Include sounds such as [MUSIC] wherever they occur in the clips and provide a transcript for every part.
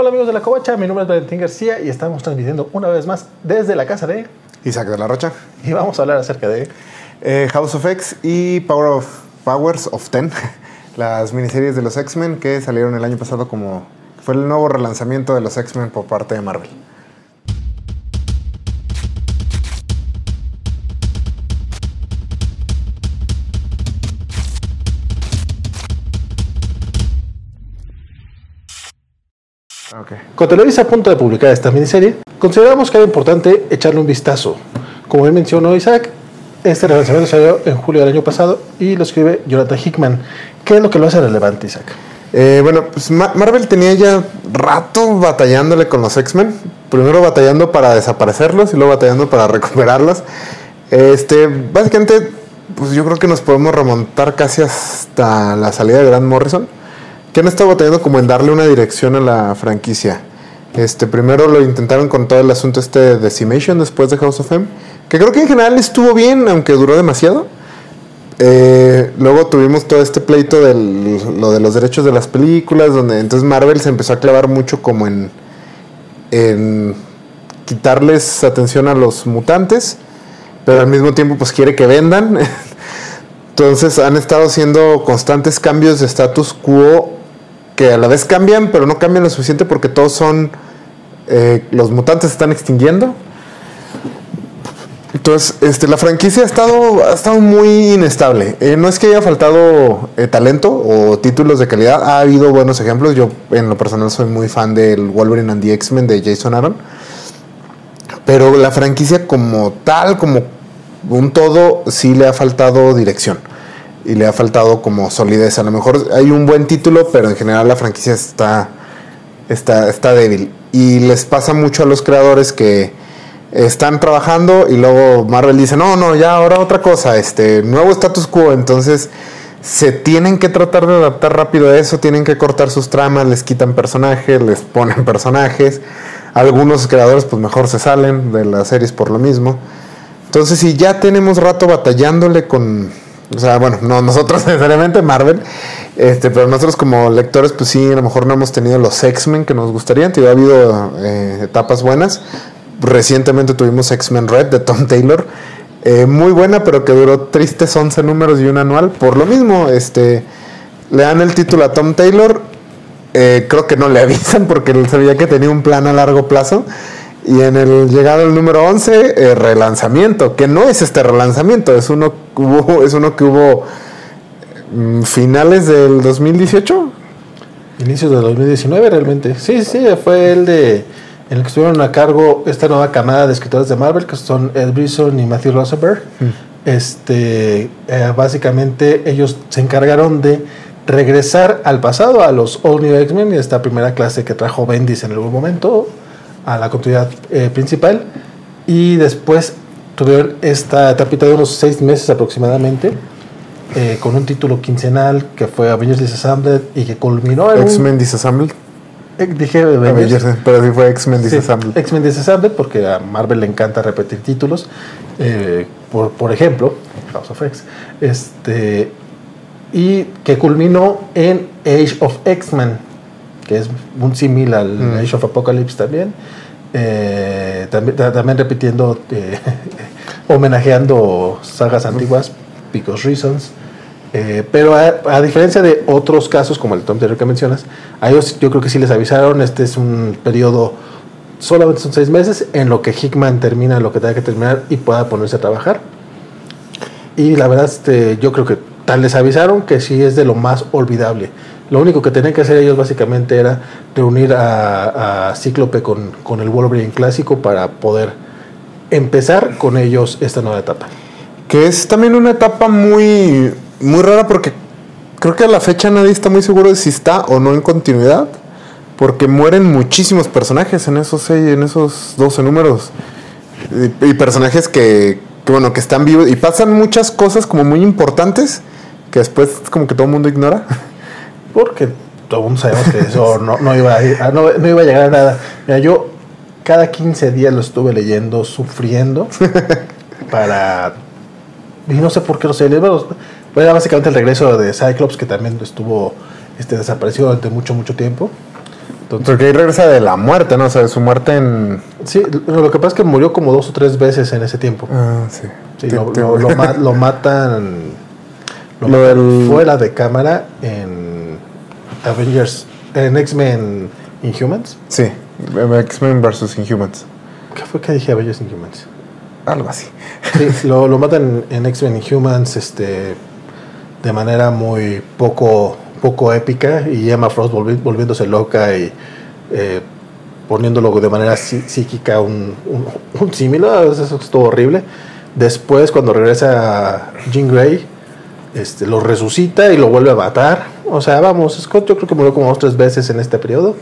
Hola amigos de la Covacha, mi nombre es Valentín García y estamos transmitiendo una vez más desde la casa de Isaac de la Rocha. Y vamos a hablar acerca de eh, House of X y Power of Powers of Ten, [LAUGHS] las miniseries de los X-Men que salieron el año pasado como fue el nuevo relanzamiento de los X-Men por parte de Marvel. Okay. Con Televisa a punto de publicar esta miniserie, consideramos que era importante echarle un vistazo. Como bien mencionó Isaac, este relanzamiento salió en julio del año pasado y lo escribe Jonathan Hickman. ¿Qué es lo que lo hace relevante, Isaac? Eh, bueno, pues Marvel tenía ya rato batallándole con los X-Men. Primero batallando para desaparecerlos y luego batallando para recuperarlos. Este, básicamente, pues yo creo que nos podemos remontar casi hasta la salida de Grant Morrison que han estado batallando como en darle una dirección a la franquicia. Este, primero lo intentaron con todo el asunto este de Decimation después de House of M, que creo que en general estuvo bien, aunque duró demasiado. Eh, luego tuvimos todo este pleito de lo de los derechos de las películas, donde entonces Marvel se empezó a clavar mucho como en, en quitarles atención a los mutantes, pero al mismo tiempo pues quiere que vendan. [LAUGHS] Entonces han estado haciendo constantes cambios de status quo que a la vez cambian, pero no cambian lo suficiente porque todos son. Eh, los mutantes se están extinguiendo. Entonces, este, la franquicia ha estado, ha estado muy inestable. Eh, no es que haya faltado eh, talento o títulos de calidad, ha habido buenos ejemplos. Yo, en lo personal, soy muy fan del Wolverine and the X-Men de Jason Aaron. Pero la franquicia, como tal, como un todo, sí le ha faltado dirección y le ha faltado como solidez. A lo mejor hay un buen título, pero en general la franquicia está, está, está débil. Y les pasa mucho a los creadores que están trabajando y luego Marvel dice, no, no, ya ahora otra cosa, este nuevo status quo. Entonces se tienen que tratar de adaptar rápido a eso, tienen que cortar sus tramas, les quitan personajes, les ponen personajes. Algunos creadores pues mejor se salen de las series por lo mismo. Entonces si ya tenemos rato batallándole con o sea, bueno, no nosotros [LAUGHS] necesariamente Marvel, este, pero nosotros como lectores, pues sí, a lo mejor no hemos tenido los X-Men que nos gustarían. Ha habido eh, etapas buenas. Recientemente tuvimos X-Men Red de Tom Taylor. Eh, muy buena, pero que duró tristes 11 números y un anual. Por lo mismo, este, le dan el título a Tom Taylor. Eh, creo que no le [LAUGHS] avisan porque él sabía que tenía un plan a largo plazo. Y en el llegado al número 11, el relanzamiento, que no es este relanzamiento, es uno, hubo, [LAUGHS] es uno que hubo mm, finales del 2018. Inicios del 2019 realmente. Sí, sí, fue el de en el que estuvieron a cargo esta nueva camada de escritores de Marvel, que son Ed Brisson y Matthew Rosenberg. Mm. Este, eh, básicamente ellos se encargaron de regresar al pasado, a los All New X-Men y esta primera clase que trajo Bendis en algún momento, a la continuidad eh, principal. Y después tuvieron esta etapita de unos seis meses aproximadamente eh, con un título quincenal que fue Avengers Disassembled y que culminó en X-Men Disassembled eh, dije Avengers, pero sí fue X-Men Disassembled X-Men Disassembled porque a Marvel le encanta repetir títulos. Por, por ejemplo House of X este y que culminó en Age of X-Men que es un símil al mm. Age of Apocalypse también. Eh, también, también, repitiendo, eh, [LAUGHS] homenajeando sagas antiguas, Because Reasons. Eh, pero a, diferencia de otros casos, como el Tom Terry que mencionas, a ellos yo creo que sí les avisaron, este es un periodo, solamente son seis meses, en lo que Hickman termina lo que tenga que terminar y pueda ponerse a trabajar. Y la verdad, este, yo creo que tal les avisaron que sí es de lo más olvidable. Lo único que tenían que hacer ellos básicamente era reunir a, Cíclope con, el Wolverine clásico para poder empezar con ellos esta nueva etapa. Que es también una etapa muy, muy rara porque creo que a la fecha nadie está muy seguro de si está o no en continuidad. Porque mueren muchísimos personajes en esos, seis, en esos 12 números. Y, personajes que, que, bueno, que están vivos. Y pasan muchas cosas como muy importantes que después como que todo el mundo ignora. [LAUGHS] porque todo el mundo sabemos que eso [LAUGHS] no, no, iba a ah, no, iba a llegar a nada. Mira, yo cada 15 días lo estuve leyendo, sufriendo, [LAUGHS] para... Y no sé por qué lo sé. Fue básicamente el regreso de Cyclops, que también estuvo este, desaparecido durante mucho, mucho tiempo. Entonces, Porque ahí regresa de la muerte, ¿no? O sea, de su muerte en. sí, lo que pasa es que murió como dos o tres veces en ese tiempo. Ah, sí. Sí, lo, te- lo- lo ma- lo matan, [LAUGHS] lo Lo matan del- fuera de cámara en Avengers, en X-Men Inhumans. Sí, X-Men vs. Inhumans. ¿Qué fue que dije Avengers Inhumans? Algo así. Sí, [LAUGHS] lo, lo matan en X-Men Inhumans este, de manera muy poco, poco épica y Emma Frost volvi- volviéndose loca y eh, poniéndolo de manera psí- psíquica un, un, un símil. Ah, Eso estuvo horrible. Después, cuando regresa Jean Grey, este, lo resucita y lo vuelve a matar. O sea, vamos, Scott yo creo que murió como dos tres veces en este periodo.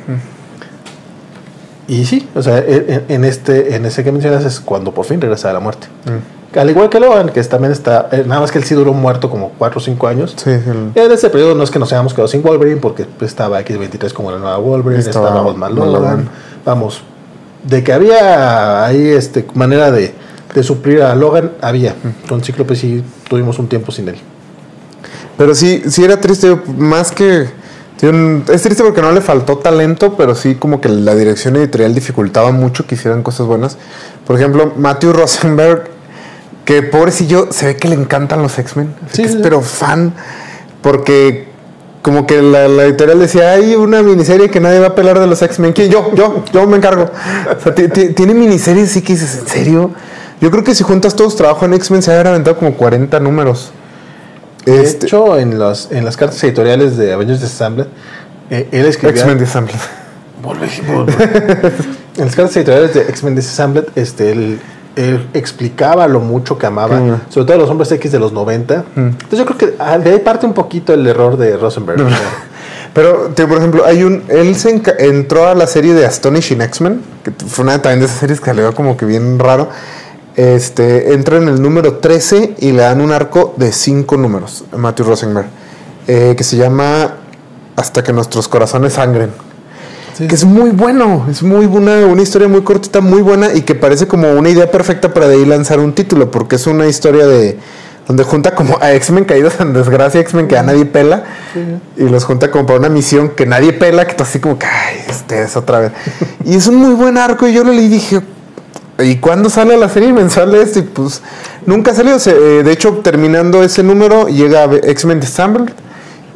Y sí, o sea, en, en este, en ese que mencionas es cuando por fin regresa a la muerte. Mm. Al igual que Logan, que también está, eh, nada más que él sí duró muerto como 4 o 5 años. Sí, el- En ese periodo no es que nos hayamos quedado sin Wolverine, porque pues, estaba X23 como la nueva Wolverine, Estaba estaba Old Man Logan. Logan. Vamos, de que había ahí este, manera de, de suplir a Logan, había. Con Cíclope sí tuvimos un tiempo sin él. Pero sí, sí era triste, más que... Es triste porque no le faltó talento, pero sí como que la dirección editorial dificultaba mucho que hicieran cosas buenas. Por ejemplo, Matthew Rosenberg, que pobrecillo, se ve que le encantan los X-Men. Sí, pero fan, porque como que la, la editorial decía, hay una miniserie que nadie va a pelar de los X-Men. ¿Quién? Yo, yo, yo me encargo. O sea, ti- ti- tiene miniseries, sí que dices, ¿en serio? Yo creo que si juntas todos trabajo en X-Men se habrían aventado como 40 números. De Este- hecho, en, los, en las cartas editoriales de Avengers Assembled, eh, él escribía... X-Men Disassembled. Volve, volve. en las cartas editoriales de X-Men Disassembled, este, él, él explicaba lo mucho que amaba, Mm. sobre todo los hombres X de los 90. Entonces yo creo que ah, de ahí parte un poquito el error de Rosenberg. Pero, tío, por ejemplo, hay un. Él se entró a la serie de Astonishing X-Men, que fue una también de esas series que salió como que bien raro. Este, entra en el número 13 y le dan un arco de 5 números a Matthew Rosenberg, eh, que se llama Hasta que nuestros corazones sangren. sí. Que es muy bueno, es muy buena, una historia muy cortita, muy buena y que parece como una idea perfecta para de ahí lanzar un título, porque es una historia de donde junta como a X-Men caídos en desgracia, X-Men que a nadie pela, y los junta como para una misión que nadie pela, que tú así como que, ay, este es otra vez. y es un muy buen arco y yo lo leí y dije, ¿y cuándo sale la serie mensual de esto? Y pues nunca salió, se- eh, de hecho terminando ese número llega X-Men Disassembled.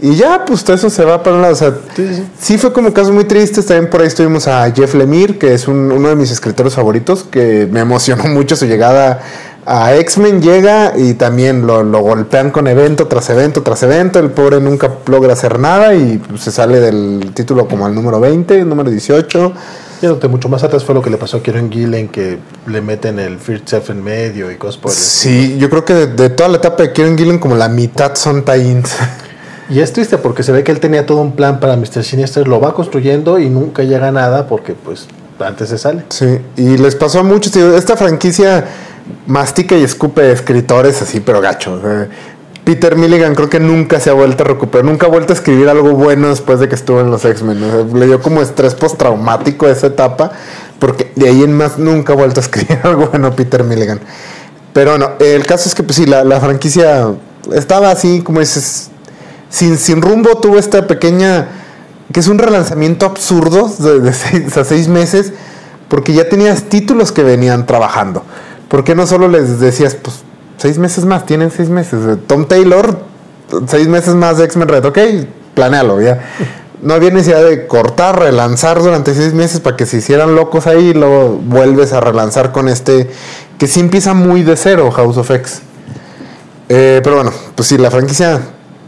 Y ya, pues todo eso se va para un lado. O sea, Sí, sí. Sí, fue como casos muy tristes. También por ahí estuvimos a Jeff Lemire, que es un- uno de mis escritores favoritos, que me emocionó [LAUGHS] mucho su llegada a X-Men. Llega y también lo, lo golpean con evento tras evento tras evento. El pobre nunca logra hacer nada y pues, se sale del título como al número 20, número 18. Yéndote mucho más atrás fue lo que le pasó a Kieron Gillen, que le meten el First Chef en medio y cosas por el Sí, yo creo que de, de toda la etapa de Kieran Gillen, como la mitad son tie-ins. Y es triste porque se ve que él tenía todo un plan para Mr. Sinister, lo va construyendo y nunca llega a nada porque pues antes se sale. Sí, y les pasó a muchos. Esta franquicia mastica y escupe escritores así, pero gacho. o sea, Peter Milligan creo que nunca se ha vuelto a recuperar, nunca ha vuelto a escribir algo bueno después de que estuvo en los X-Men. o le dio como estrés postraumático esa etapa, porque de ahí en más nunca ha vuelto a escribir [LAUGHS] algo bueno Peter Milligan. Pero bueno, el caso es que pues sí, la, franquicia estaba así, como dices, sin, sin rumbo, tuvo esta pequeña, que es un relanzamiento absurdo de, de seis, a seis meses, porque ya tenías títulos que venían trabajando. ¿Por qué no solo les decías, pues, seis meses más, tienen seis meses? Tom Taylor, seis meses más de X-Men Red, ok, planealo, ya. No había necesidad de cortar, relanzar durante seis meses para que se hicieran locos ahí y luego vuelves a relanzar con este, que sí empieza muy de cero, House of X. Eh, pero bueno, pues sí, la franquicia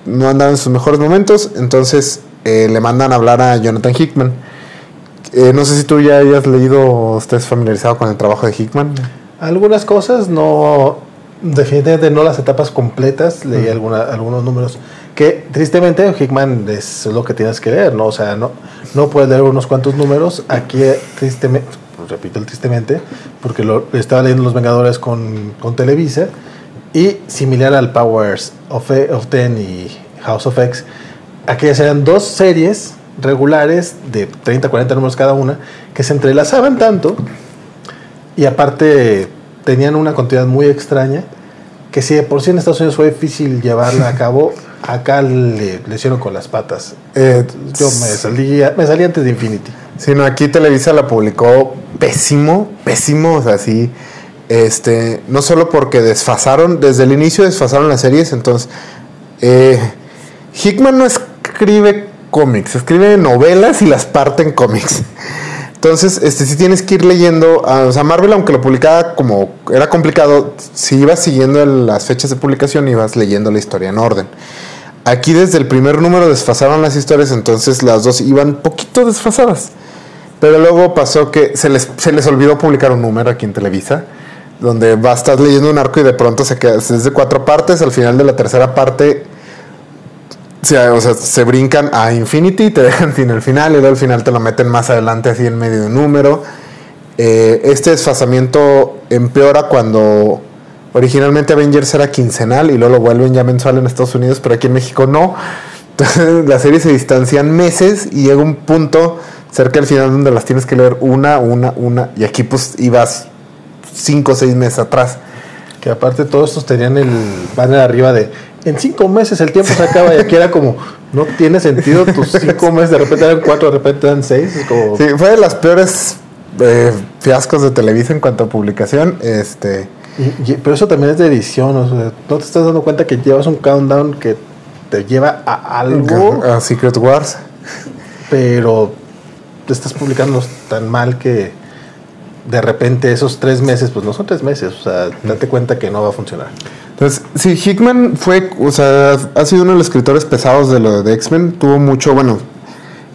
no andaba en sus mejores momentos, entonces eh, le mandan a hablar a Jonathan Hickman. Eh, no sé si tú ya hayas leído o estés familiarizado con el trabajo de Hickman. Algunas cosas no, definitivamente no las etapas completas, leí alguna- algunos números que tristemente Hickman es lo que tienes que leer, ¿no? O sea, no, no puedes leer unos cuantos números, aquí tristemente, pues, repito el tristemente, porque lo estaba leyendo Los Vengadores con, con Televisa y similar al Powers of, of Ten y House of X, aquellas eran dos series regulares de 30, 40 números cada una que se entrelazaban tanto y aparte tenían una continuidad muy extraña que si de por sí en Estados Unidos fue difícil llevarla a cabo, [LAUGHS] acá le, le hicieron con las patas. Eh, Yo me salí, me salí antes de Infinity. Sí, no, aquí Televisa la publicó pésimo, pésimo, o sea, sí. Este, no solo porque desfasaron, desde el inicio desfasaron las series, entonces. Eh, Hickman no escribe cómics, escribe novelas y las parte en cómics. Entonces, este, sí tienes que ir leyendo. ah, o sea, Marvel, aunque lo publicaba como era complicado, si ibas siguiendo las fechas de publicación, ibas leyendo la historia en orden. Aquí desde el primer número desfasaron las historias, entonces las dos iban poquito desfasadas. Pero luego pasó que se les, se les olvidó publicar un número aquí en Televisa, donde vas, estás leyendo un arco y de pronto se queda, es de cuatro partes, al final de la tercera parte se, o sea, se brincan a Infinity y te dejan [LAUGHS] sin el final, y luego al final te lo meten más adelante así en medio de un número. Eh, este desfasamiento empeora cuando originalmente Avengers era quincenal y luego lo vuelven ya mensual en Estados Unidos, pero aquí en México no. [LAUGHS] Entonces las series se distancian meses y llega un punto cerca del final donde las tienes que leer una, una, una, y aquí pues ibas cinco o seis meses atrás. Que aparte todos estos tenían el banner arriba de en cinco meses el tiempo se acaba y aquí era como no tiene sentido tus cinco meses de repente eran cuatro de repente eran seis es como Sí, fue de las peores eh, fiascos de Televisa en cuanto a publicación. Este, Y- y- pero eso también es de edición o sea no te estás dando cuenta que llevas un countdown que te lleva a algo a Secret Wars. pero te estás publicando tan mal que de repente esos tres meses pues no son tres meses o sea date cuenta que no va a funcionar Entonces, sí, Hickman fue, o sea, ha sido uno de los escritores pesados de lo de X-Men. Tuvo mucho, bueno,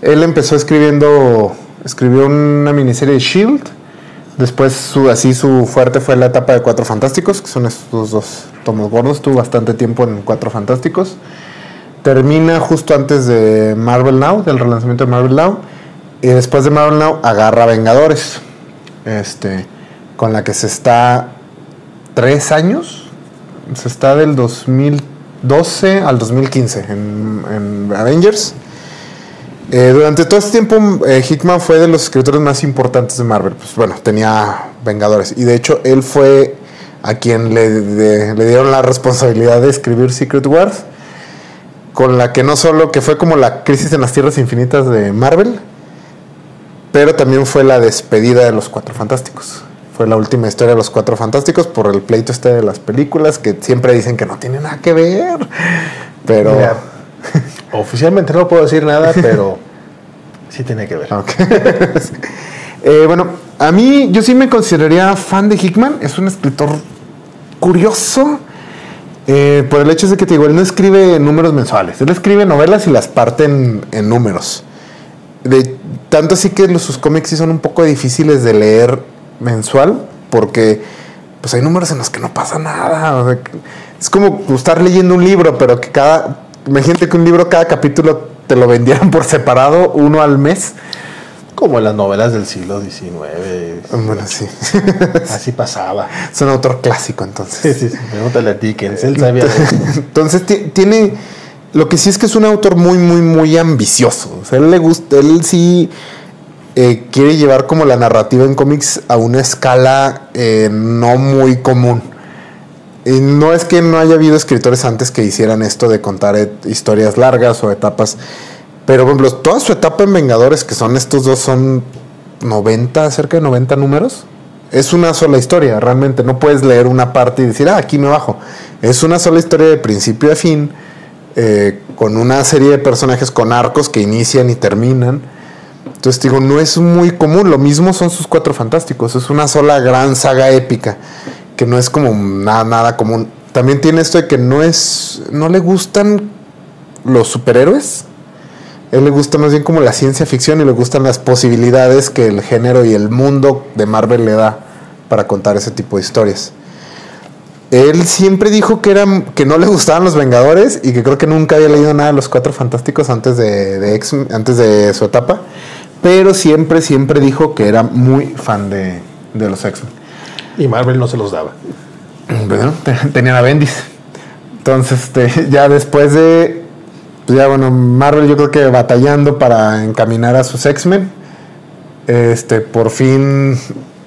él empezó escribiendo, escribió una miniserie de Shield. Después, su, así su fuerte fue la etapa de Cuatro Fantásticos, que son estos dos tomos gordos. Tuvo bastante tiempo en Cuatro Fantásticos. Termina justo antes de Marvel Now, del relanzamiento de Marvel Now. Y después de Marvel Now agarra Vengadores. Este, con la que se está tres años. Se está del 2012 al 2015 en, en Avengers. Eh, durante todo este tiempo, eh, Hickman fue de los escritores más importantes de Marvel. Pues bueno, tenía Vengadores. Y de hecho, él fue a quien le, le dieron la responsabilidad de escribir Secret Wars. Con la que no solo que fue como la crisis en las tierras infinitas de Marvel, pero también fue la despedida de los Cuatro Fantásticos. Fue la última historia de los Cuatro Fantásticos por el pleito este de las películas que siempre dicen que no tiene nada que ver. Pero. Mira, [LAUGHS] oficialmente no puedo decir nada [LAUGHS] pero sí tiene que ver. [LAUGHS] Eh, bueno, a mí yo sí me consideraría fan de Hickman. Es un escritor curioso. eh, por el hecho de que te digo, él no escribe números mensuales. Él escribe novelas y las parte en, en números. De, tanto así que los, sus cómics sí son un poco difíciles de leer mensual. Porque pues hay números en los que no pasa nada. o sea, que- es como estar leyendo un libro, pero que cada. Imagínate que un libro, cada capítulo te lo vendieran por separado, uno al mes. como en las novelas del siglo XIX Bueno, sí. [LAUGHS] así pasaba Es un autor clásico, entonces. sí, sí, sí. pregúntale a Dickens él sabía de eso. Entonces ti- tiene. Lo que sí es que es un autor muy, muy, muy ambicioso. O sea, él le gusta. Él sí eh, quiere llevar como la narrativa en cómics a una escala eh, no muy común. Y no es que no haya habido escritores antes que hicieran esto de contar historias largas o etapas. Pero, por ejemplo, toda su etapa en Vengadores, que son estos dos, son 90, cerca de 90 números. Es una sola historia, realmente. No puedes leer una parte y decir, ah, aquí me bajo. Es una sola historia de principio a fin, eh, con una serie de personajes con arcos que inician y terminan. Entonces, digo, no es muy común. Lo mismo son sus cuatro fantásticos. Es una sola gran saga épica, que no es como nada, nada común. También tiene esto de que no es. No le gustan los superhéroes. A él le gusta más bien como la ciencia ficción y le gustan las posibilidades que el género y el mundo de Marvel le da para contar ese tipo de historias. Él siempre dijo que, eran, que no le gustaban los Vengadores y que creo que nunca había leído nada de los Cuatro Fantásticos antes de, antes de su etapa. Pero siempre, siempre dijo que era muy fan de, de los X-Men. y Marvel no se los daba Bueno, tenían a Bendis. Entonces, este, [LAUGHS] ya después de. Pues ya, bueno, Marvel yo creo que batallando para encaminar a sus X-Men. Este, por fin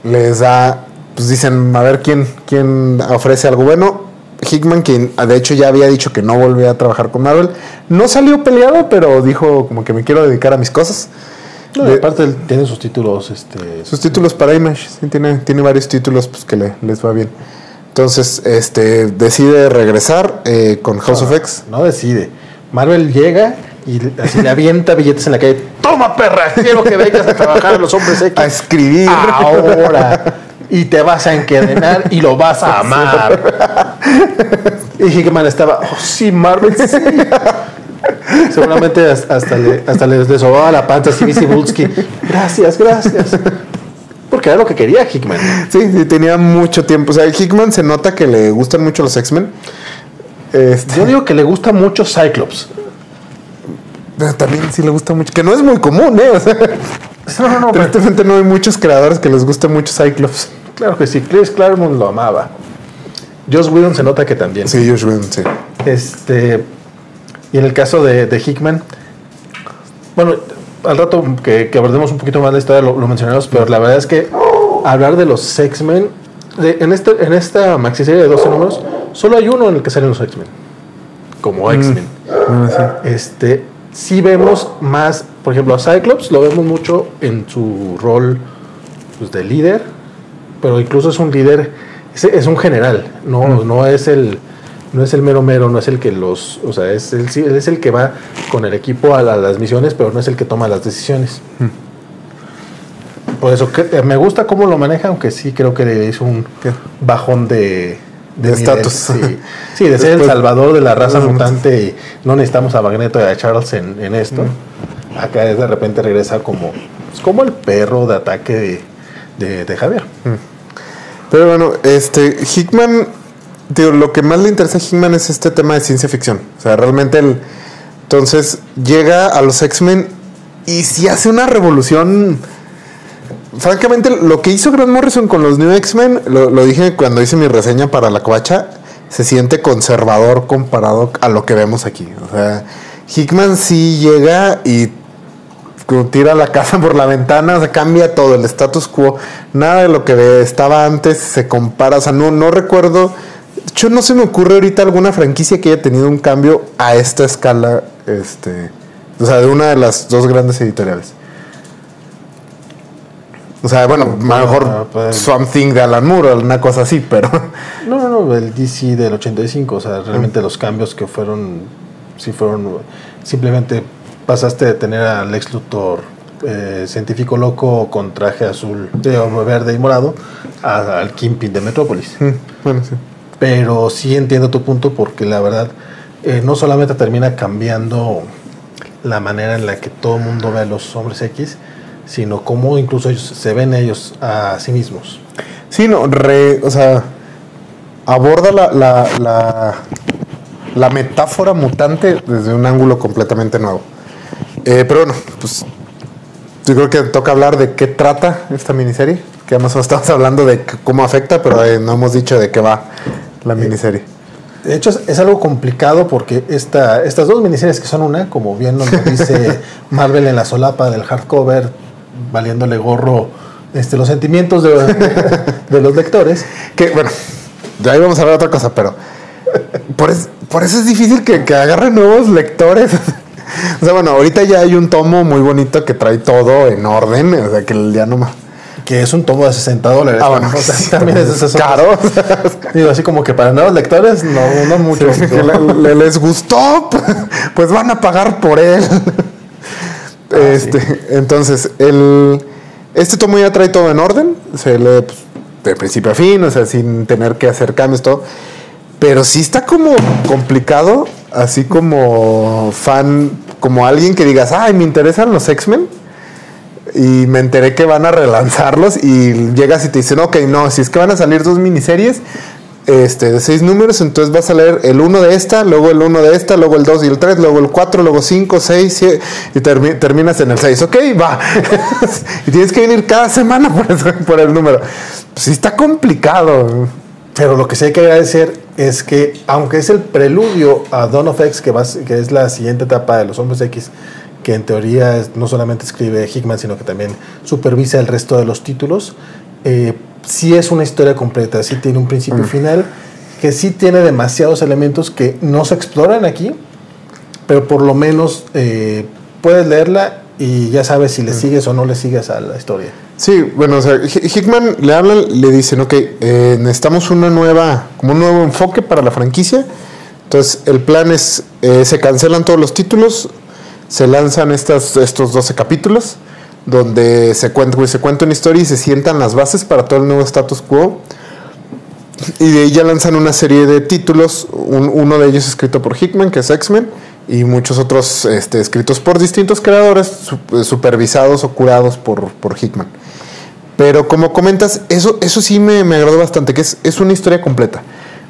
les da. Pues dicen, a ver quién, quién ofrece algo bueno. Hickman, quien de hecho ya había dicho que no volvía a trabajar con Marvel, no salió peleado, pero dijo como que me quiero dedicar a mis cosas. No, De- aparte él tiene sus títulos, este, sus títulos para Image, sí, tiene, tiene varios títulos pues, que le- les va bien. Entonces, este decide regresar eh, con House of X. no decide. Marvel llega y así le avienta billetes en la calle. Toma perra, quiero que vengas a trabajar a los hombres X. A escribir. ahora. Y te vas a encadenar y lo vas a [LAUGHS] amar. Y Hickman estaba, oh, sí, Marvel, sí. [LAUGHS] Seguramente hasta, hasta le, hasta le, le sobaba la panza así Bulsky. Gracias, gracias. Porque era lo que quería Hickman. Sí, sí, tenía mucho tiempo. O sea, Hickman se nota que le gustan mucho los X-Men. Este, Yo digo que le gusta mucho Cyclops. pero también sí le gusta mucho. Que no es muy común, ¿eh? O sea, [LAUGHS] No, no, no, pero- tristemente no hay muchos creadores que les guste mucho Cyclops. claro que sí. Chris Claremont lo amaba. Joss Whedon se nota que también. Sí, Josh Whedon, sí. Este, y en el caso de, de Hickman, bueno, al rato que, que abordemos un poquito más la historia lo, lo mencionamos, pero la verdad es que hablar de los X-Men, en, este, en esta maxiserie de 12 números, solo hay uno en el que salen los X-Men, como X-Men. Ah. Este, sí vemos más, por ejemplo, a Cyclops lo vemos mucho en su rol pues, de líder, pero incluso es un líder, es, es un general, no, no es el no es el mero mero, no es el que los, o sea, es el, es el que va con el equipo a, la- las misiones, pero no es el que toma las decisiones. Por eso que, eh, me gusta cómo lo maneja, aunque sí creo que le hizo un ¿Qué? bajón de De estatus. Sí. Sí, de ser el salvador de la raza mutante y no necesitamos a Magneto y a Charles en, en esto. Acá de repente regresa como, es como el perro de ataque de, de- de Javier. Pero bueno, este Hickman, digo, lo que más le interesa a Hickman es este tema de ciencia ficción. O sea, realmente él, entonces llega a los X-Men y si hace una revolución. Francamente, lo que hizo Grant Morrison con los New X-Men, lo, dije cuando hice mi reseña para la covacha, se siente conservador comparado a lo que vemos aquí. O sea, Hickman sí llega y tira la casa por la ventana, o sea, cambia todo, el status quo, nada de lo que estaba antes se compara, o sea, no, no recuerdo, hecho no se me ocurre ahorita alguna franquicia que haya tenido un cambio a esta escala, este, o sea, de una de las dos grandes editoriales. O sea, bueno, lo mejor ah, pues- Swamp Thing de Alan Moore, una cosa así, pero [LAUGHS] No, no, no, el DC del 85, o sea, realmente los cambios que fueron, sí fueron, simplemente pasaste de tener a Lex Luthor, eh, científico loco con traje azul, de, verde y morado, a- al Kingpin de Metrópolis. mm, bueno, sí. Pero sí entiendo tu punto porque la verdad eh, no solamente termina cambiando la manera en la que todo el mundo ve a los hombres X, sino cómo incluso ellos se ven ellos a sí mismos. Sí, no, re- o sea, aborda la, la, la, metáfora mutante desde un ángulo completamente nuevo. Eh, pero bueno, pues yo creo que toca hablar de qué trata esta miniserie, que además estamos hablando de cómo afecta, pero eh, no hemos dicho de qué va la miniserie. De hecho, es, es algo complicado porque esta, estas dos miniseries que son una, como bien nos dice [LAUGHS] Marvel en la solapa del hardcover, valiéndole gorro este, los sentimientos de, de los lectores. Que bueno, de ahí vamos a hablar de otra cosa, pero por, es- por eso es difícil que, que agarren nuevos lectores. [LAUGHS] O sea, bueno, ahorita ya hay un tomo muy bonito que trae todo en orden, o sea, que ya no más. Que es un tomo de 60 dólares. Ah, bueno, O sea, sí, también es, es- [LAUGHS] es- caro. Digo, así como que para nuevos lectores, no, no mucho. Sí, que le- le- les gustó, [LAUGHS] pues van a pagar por él. [LAUGHS] este, Entonces, el, este tomo ya trae todo en orden, se lee pues, de principio a fin, o sea, sin tener que hacer cambios, todo. Pero sí está como complicado, así como fan, como alguien que digas, ay, me interesan los X-Men. Y me enteré que van a relanzarlos y llegas y te dicen, ok, no, si es que van a salir dos miniseries este, de seis números, entonces vas a leer el uno de esta, luego el uno de esta, luego el 2 y el 3, luego el 4, luego 5, 6, 7 y termi- terminas en el 6. Ok, va. [LAUGHS] y tienes que venir cada semana por, eso- por el número. Pues sí está complicado. Pero lo que sí hay que agradecer es que, aunque es el preludio a Dawn of X, que, va, que es la siguiente etapa de los Hombres X, que en teoría es- no solamente escribe Hickman, sino que también supervisa el resto de los títulos, eh, sí es una historia completa, sí tiene un principio y final, que sí tiene demasiados elementos que no se exploran aquí, pero por lo menos eh, puedes leerla y ya sabes si le sigues o no le sigues a la historia. Sí, bueno, o sea, Hi- Hickman le hablan, le dicen, ok, eh, necesitamos una nueva, como un nuevo enfoque para la franquicia. Entonces, el plan es, eh, se cancelan todos los títulos, se lanzan estas, estos 12 capítulos, donde se cuenta, se cuenta una historia y se sientan las bases para todo el nuevo status quo. Y de ahí ya lanzan una serie de títulos, un- uno de ellos escrito por Hickman, que es X-Men, y muchos otros este, escritos por distintos creadores, su- supervisados o curados por, por Hickman. Pero como comentas, eso, eso sí me, me agradó bastante, que es, es una historia completa.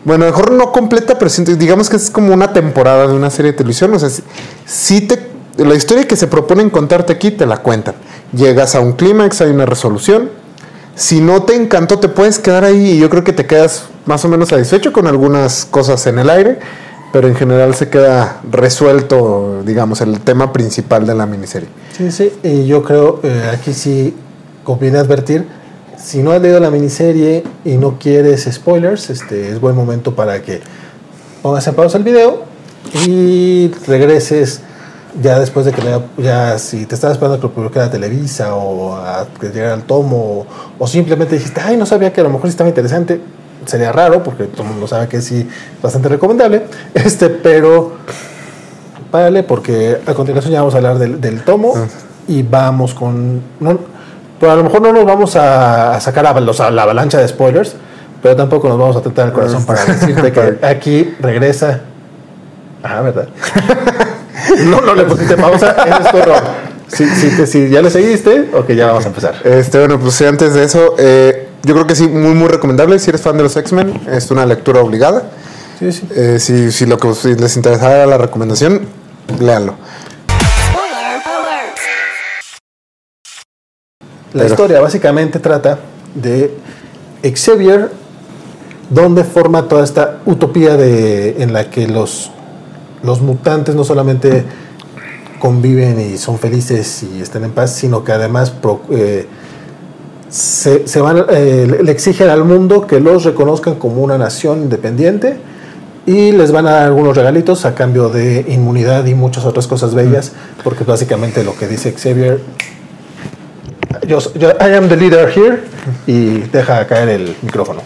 Bueno, mejor no completa, pero digamos que es como una temporada de una serie de televisión. O sea, sí te, la historia que se proponen contarte aquí te la cuentan. Llegas a un clímax, hay una resolución. Si no te encantó, te puedes quedar ahí y yo creo que te quedas más o menos satisfecho con algunas cosas en el aire, pero en general se queda resuelto, digamos, el tema principal de la miniserie. Sí, sí, y yo creo, eh, aquí sí conviene advertir, si no has leído la miniserie y no quieres spoilers, este es buen momento para que pongas en pausa el video y regreses ya después de que lea- ya si te estabas esperando que lo publicara Televisa o a que llegara al tomo o, o simplemente dijiste, ay, no sabía que a lo mejor sí estaba interesante, sería raro porque todo el mundo sabe que sí, bastante recomendable, [LAUGHS] este, pero párale porque a continuación ya vamos a hablar del, del tomo y vamos con... No, pero a lo mejor no nos vamos a, a sacar a, los- a la avalancha de spoilers, pero tampoco nos vamos a tratar el corazón para decirte que [LAUGHS] aquí regresa... Ah, ¿verdad? [LAUGHS] no, no le pusiste pausa, ese es tu error. Si, si, te- si ya le seguiste, ok, ya vamos a empezar. Este, bueno, pues antes de eso, eh, yo creo que sí, muy, muy recomendable. Si eres fan de los X-Men, es una lectura obligada. Sí, sí. Eh, si, si lo que si les interesara la recomendación, léanlo. La Pero- historia básicamente trata de Xavier, donde forma toda esta utopía de, en la que los, los mutantes no solamente conviven y son felices y están en paz, sino que además pro- eh, se, se van, eh, le- exigen al mundo que los reconozcan como una nación independiente y les van a dar algunos regalitos a cambio de inmunidad y muchas otras cosas bellas, porque básicamente lo que dice Xavier yo, yo- I am the leader here y deja caer el micrófono.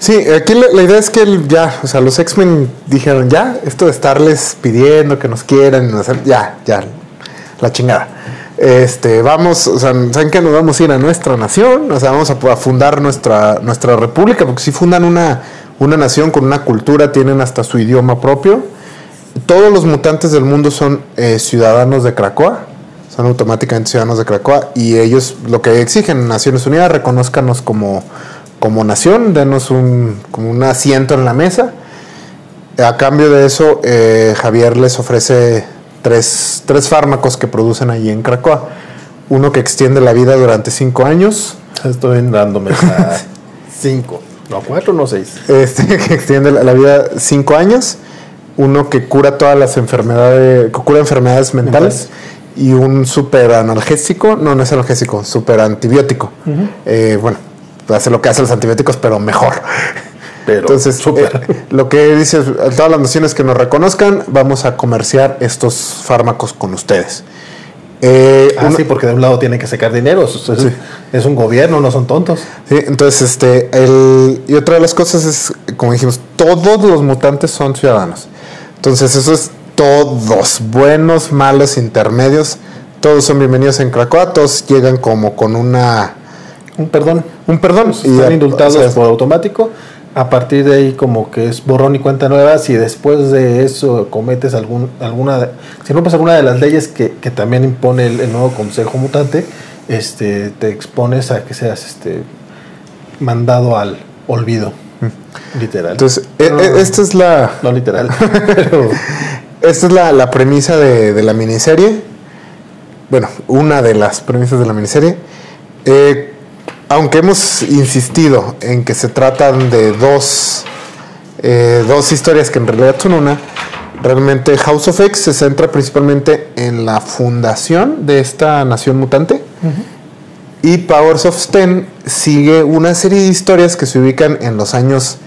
Sí, aquí la, la idea es que el- ya, o sea, los X-Men dijeron, ya, esto de estarles pidiendo que nos quieran, ya, ya, la chingada. Este, vamos, o sea, ¿saben que Nos vamos a ir a nuestra nación, o sea, vamos a, fundar nuestra, nuestra república, porque si fundan una, una nación con una cultura, tienen hasta su idioma propio. Todos los mutantes del mundo son eh, ciudadanos de Cracoa, son automáticamente ciudadanos de Cracoa, y ellos lo que exigen en Naciones Unidas, reconozcanos como, como nación, denos un, como un asiento en la mesa. A cambio de eso, eh, Javier les ofrece tres, tres fármacos que producen allí en Cracoa. Uno que extiende la vida durante cinco años, Estoy dándome a [LAUGHS] cinco, no cuatro, no seis. este, [LAUGHS] que extiende la, la vida cinco años. Uno que cura todas las enfermedades, que cura enfermedades mentales. Y un super analgésico, no, no es analgésico, super antibiótico. Eh, bueno, hace lo que hacen los antibióticos, pero mejor. Pero Entonces, eh, lo que dice a todas las naciones que nos reconozcan, vamos a comerciar estos fármacos con ustedes. Eh, Ah, una- sí, porque de un lado tienen que sacar dinero. Es, un gobierno, no son tontos. Sí, entonces, este, el, y otra de las cosas es, como dijimos, todos los mutantes son ciudadanos. Entonces, eso es todos, buenos, malos, intermedios, todos son bienvenidos en Cracoa, todos llegan como con una, Un perdón. un perdón. Están a- indultados o sea, por automático. A partir de ahí, como que es borrón y cuenta nueva. Si después de eso cometes algún, alguna, de- si rompes alguna de las leyes que, que también impone el, el nuevo Consejo Mutante, este, te expones a que seas este, mandado al olvido. Literal. Entonces, eh, No, eh, esta es la, no literal. [LAUGHS] pero Esta es la, la premisa de, de la miniserie. Bueno, una de las premisas de la miniserie. Eh, aunque hemos insistido en que se tratan de dos, eh, dos historias que en realidad son una, realmente House of X se centra principalmente en la fundación de esta nación mutante. Y Powers of Ten sigue una serie de historias que se ubican en los años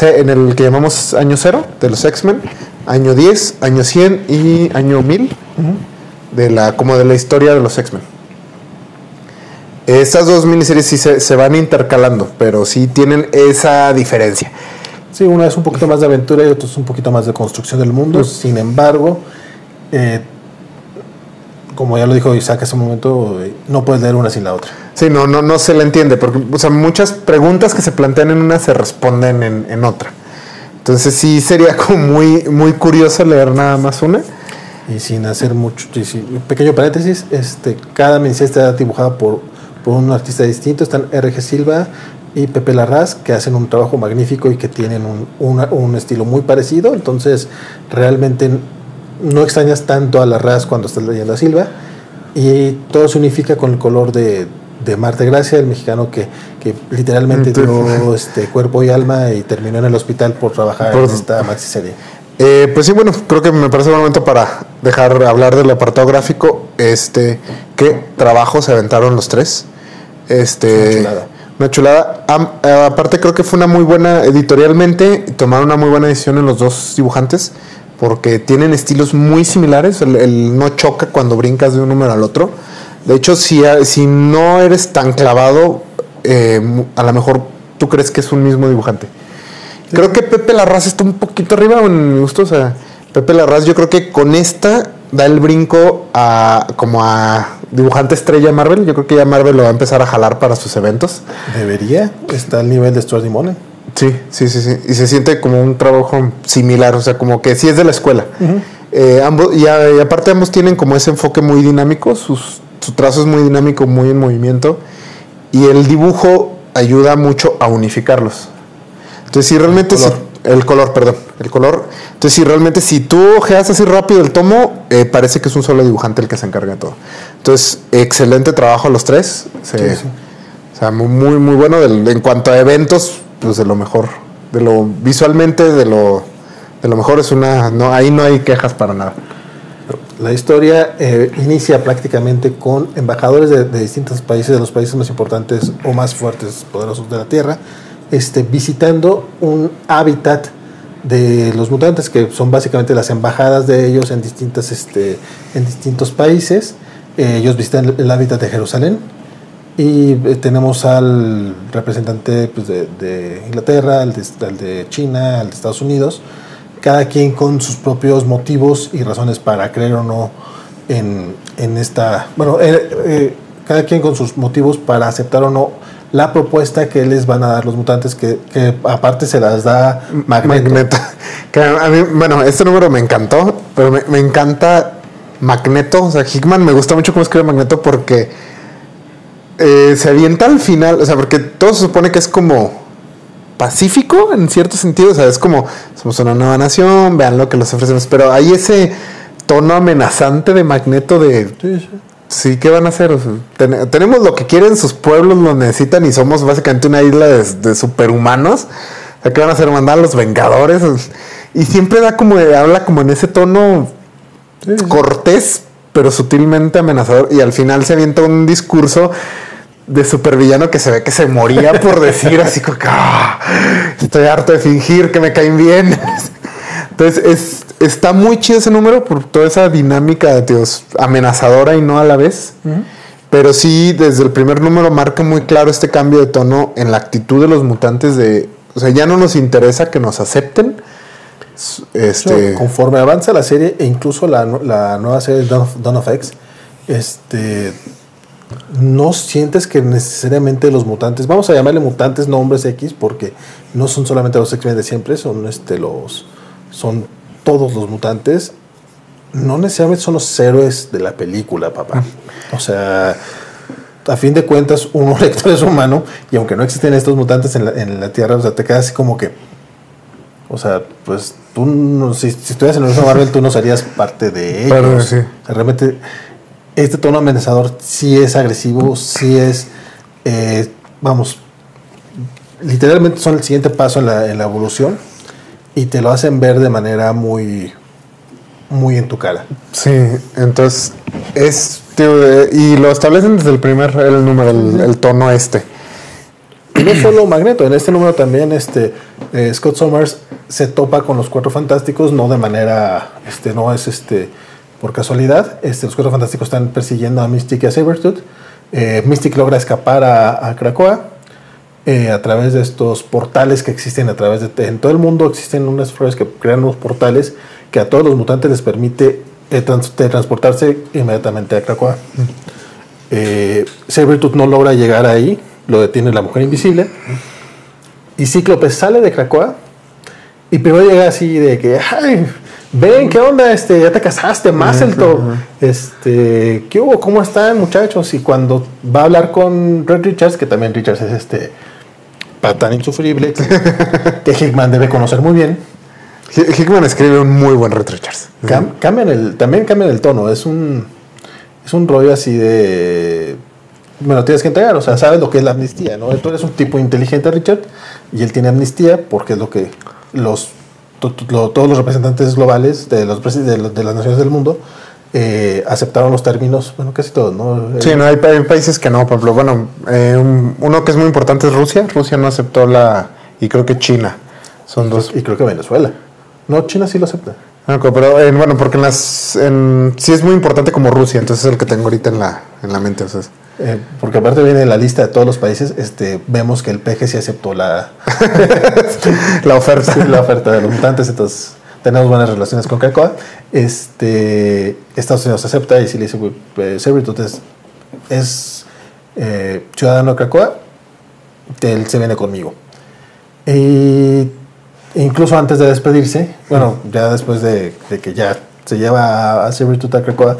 en el que llamamos año cero de los X-Men, año 10, año 100 y año 1000. de la, como de la historia de los X-Men. Estas dos miniseries sí se, se van intercalando, pero sí tienen esa diferencia. Sí, una es un poquito más de aventura y otra es un poquito más de construcción del mundo. Sin embargo, eh, como ya lo dijo Isaac hace un momento, no puedes leer una sin la otra. Sí, no, no, no se le entiende, porque o sea, muchas preguntas que se plantean en una se responden en, en otra. Entonces sí sería como muy, muy curioso leer nada más una. Y sin hacer mucho, y sin- un pequeño paréntesis, este, cada miniserie está dibujada por, por un artista distinto. Están RG Silva y Pepe Larraz, que hacen un trabajo magnífico y que tienen un, un estilo muy parecido. Entonces, realmente no extrañas tanto a Larraz cuando estás leyendo a Silva. Y todo se unifica con el color de, de Marte Gracia, el mexicano que, que literalmente dio [LAUGHS] este, cuerpo y alma y terminó en el hospital por trabajar Por- en esta maxi serie. Eh, pues sí, bueno, creo que me parece un momento para dejar hablar del apartado gráfico. Este, qué trabajo se aventaron los tres. Este, Una chulada. una chulada. Eh, aparte, creo que fue una muy buena editorialmente. Tomaron una muy buena decisión en los dos dibujantes. Porque tienen estilos muy similares. El, el no choca cuando brincas de un número al otro. De hecho, si, si no eres tan clavado, eh, a lo mejor tú crees que es un mismo dibujante. Creo que Pepe Larraz está un poquito arriba en mi gusto. O sea, Pepe Larraz, yo creo que con esta da el brinco a como a dibujante estrella Marvel. Yo creo que ya Marvel lo va a empezar a jalar para sus eventos. Debería, está al nivel de Stuart Dimone. Sí, sí, sí, sí. Y se siente como un trabajo similar, o sea, como que sí es de la escuela. Eh, ambos, y, a- y aparte ambos tienen como ese enfoque muy dinámico, sus, su trazo es muy dinámico, muy en movimiento. Y el dibujo ayuda mucho a unificarlos. Entonces, si realmente... El si- color. el color, perdón. El color. Entonces, si realmente, si tú ojeas así rápido el tomo, eh, parece que es un solo dibujante el que se encarga de todo. Entonces, excelente trabajo a los tres. Se- Sí, sí. o sea, muy, muy, bueno. en cuanto a eventos, pues de lo mejor. De lo visualmente, de lo, de lo mejor es una. No, ahí no hay quejas para nada. La historia eh, inicia prácticamente con embajadores de, de distintos países, de los países más importantes o más fuertes, poderosos de la Tierra, este, visitando un hábitat de los mutantes, que son básicamente las embajadas de ellos en, distintas, este, en distintos países. Eh, ellos visitan el, hábitat de Jerusalén y eh, tenemos al representante pues, de, de Inglaterra, al de, al de China, al de Estados Unidos, cada quien con sus propios motivos y razones para creer o no en, en esta, bueno, eh, cada quien con sus motivos para aceptar o no la propuesta que les van a dar los mutantes, que, que aparte se las da Magneto. Magneto. [LAUGHS] Que a mí, bueno, este número me encantó, pero me, me encanta Magneto. O sea, Hickman me gusta mucho cómo escribe Magneto porque eh, se avienta al final. O sea, porque todo se supone que es como pacífico en cierto sentido. O sea, es como somos una nueva nación, vean lo que les ofrecemos. Pero hay ese tono amenazante de Magneto de Sí, sí. Sí, ¿qué van a hacer? O sea, ten- tenemos lo que quieren, sus pueblos lo necesitan y somos básicamente una isla de, de superhumanos. O sea, ¿qué van a hacer? Mandar a los Vengadores. Y siempre da como, habla como en ese tono cortés, pero sutilmente amenazador. Y al final se avienta un discurso de supervillano que se ve que se moría por decir así como que "Ah, estoy harto de fingir que me caen bien. [LAUGHS] Entonces es, está muy chido ese número por toda esa dinámica tíos, amenazadora y no a la vez. Pero sí, desde el primer número marca muy claro este cambio de tono en la actitud de los mutantes de... O sea, ya no nos interesa que nos acepten. Este, Conforme avanza la serie e incluso la, la nueva serie Dawn of, Dawn of X, este, no sientes que necesariamente los mutantes, vamos a llamarle mutantes, no hombres X, porque no son solamente los X-Men de siempre, son, este, los, son todos los mutantes. No necesariamente son los héroes de la película, papá. O sea, a fin de cuentas, uno [LAUGHS] lector es humano y aunque no existen estos mutantes en la, en la Tierra, o sea, te quedas así como que, o sea, pues tú, no- si, si estuvieras en el universo Marvel, tú no serías parte de ellos. De- sí. O sea, realmente, este tono amenazador sí es agresivo, sí es, eh, vamos, literalmente son el siguiente paso en la, en la evolución y te lo hacen ver de manera muy, muy en tu cara. Sí, entonces es... eh, y lo establecen desde el primer el número, el, el tono este. Y no solo Magneto, en este número también este, eh, Scott Summers se topa con los Cuatro Fantásticos, no de manera, este, no es este, por casualidad, este, los Cuatro Fantásticos están persiguiendo a Mystic y a Sabretooth. Eh, Mystic logra escapar a, a Krakoa eh, a través de estos portales que existen a través de... En todo el mundo existen unas flores que crean unos portales que a todos los mutantes les permite eh, trans- de transportarse inmediatamente a Krakoa. Eh, Sabretooth no logra llegar ahí, lo detiene la mujer invisible. Y Cíclope sale de Krakoa y primero llega así de que, ay, ven, ¿qué onda? Este, ya te casaste, Mazelto. Este, ¿qué hubo? ¿Cómo están, muchachos? Y cuando va a hablar con Red Richards, que también Richards es este patán insufrible, que, [LAUGHS] que Hickman debe conocer muy bien, Hi- Hickman escribe un muy buen Red Richards. cam- cambian el, también cambian el tono. Es un, es un rollo así de. Bueno, tienes que entregar, o sea, sabes lo que es la amnistía, ¿no? Tú eres un tipo inteligente, Richard, y él tiene amnistía porque es lo que los to- to- lo- todos los representantes globales de, los, de, los- de las naciones del mundo eh, aceptaron los términos, bueno, casi todos, ¿no? Sí, no, hay, pa- hay países que no, por ejemplo, bueno, eh, un- uno que es muy importante es Rusia. Rusia no aceptó la. Y creo que China. Son dos. Y creo que Venezuela. No, China sí lo acepta. Pero eh, bueno, porque en las. En, sí es muy importante como Rusia, entonces es el que tengo ahorita en la, en la mente. O sea, Eh, porque aparte viene la lista de todos los países, este, vemos que el PG sí aceptó la, [LAUGHS] la oferta. [LAUGHS] Sí, la oferta de los mutantes, entonces tenemos buenas relaciones con Krakoa. Este, Estados Unidos acepta y si le dice, güey, eh, Sabretooth es, eh, ciudadano de Krakoa, él se viene conmigo. Y incluso antes de despedirse, bueno, ya después de, de que ya se lleva a Sabretooth a Krakoa,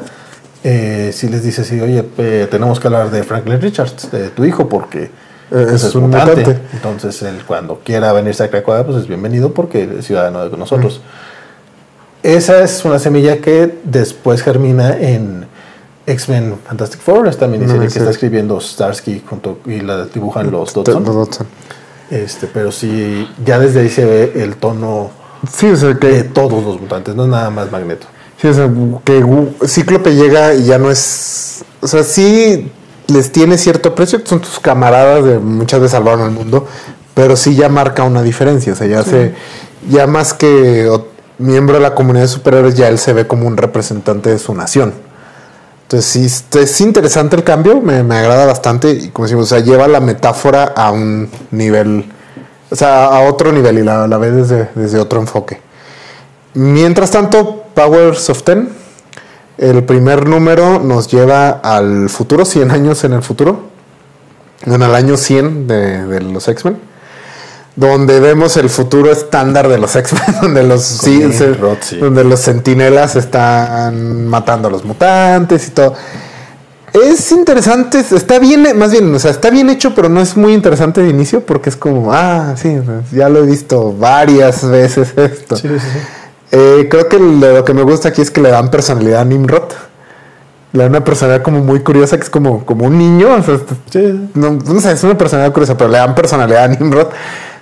eh, si les dice, sí, oye, eh, tenemos que hablar de Franklin Richards, de tu hijo, porque pues, es un mutante. entonces, él cuando quiera venirse a Krakoa, pues es bienvenido porque es ciudadano de nosotros. Esa es una semilla que después germina en X-Men Fantastic Four, esta miniserie No, que sí. está escribiendo Starsky junto, y la dibujan los Los Dodson. Dodson. Este, pero sí, ya desde ahí se ve el tono Sí, o sea, de que, todos los mutantes, no es nada más Magneto. sí, o sea, que Cíclope llega y ya no es. O sea, sí les tiene cierto precio, son tus camaradas de muchas veces salvaron al mundo, pero sí ya marca una diferencia. O sea, ya se. Ya más que miembro de la comunidad de superhéroes, ya él se ve como un representante de su nación. Entonces sí, es- es interesante el cambio, me, me agrada bastante y como decimos, o sea, lleva la metáfora a un nivel, o sea, a otro nivel y la, la ve desde, desde otro enfoque. Mientras tanto, Powers of Ten, el primer número nos lleva al futuro, 100 años en el futuro, en el año 100 de, de los X-Men, donde vemos el futuro estándar de los X-Men, [LAUGHS] donde los, sí, Nick se- Roth, sí. donde los sentinelas están matando a los mutantes y todo. Es interesante, está bien, más bien, o sea, está bien hecho, pero no es muy interesante de inicio porque es como, ah, sí, ya lo he visto varias veces esto. Sí. Eh, creo que lo que me gusta aquí es que le dan personalidad a Nimrod. Le dan una personalidad como muy curiosa, que es como, como un niño. o sea, Sí. no, no sé, es una personalidad curiosa, pero le dan personalidad a Nimrod.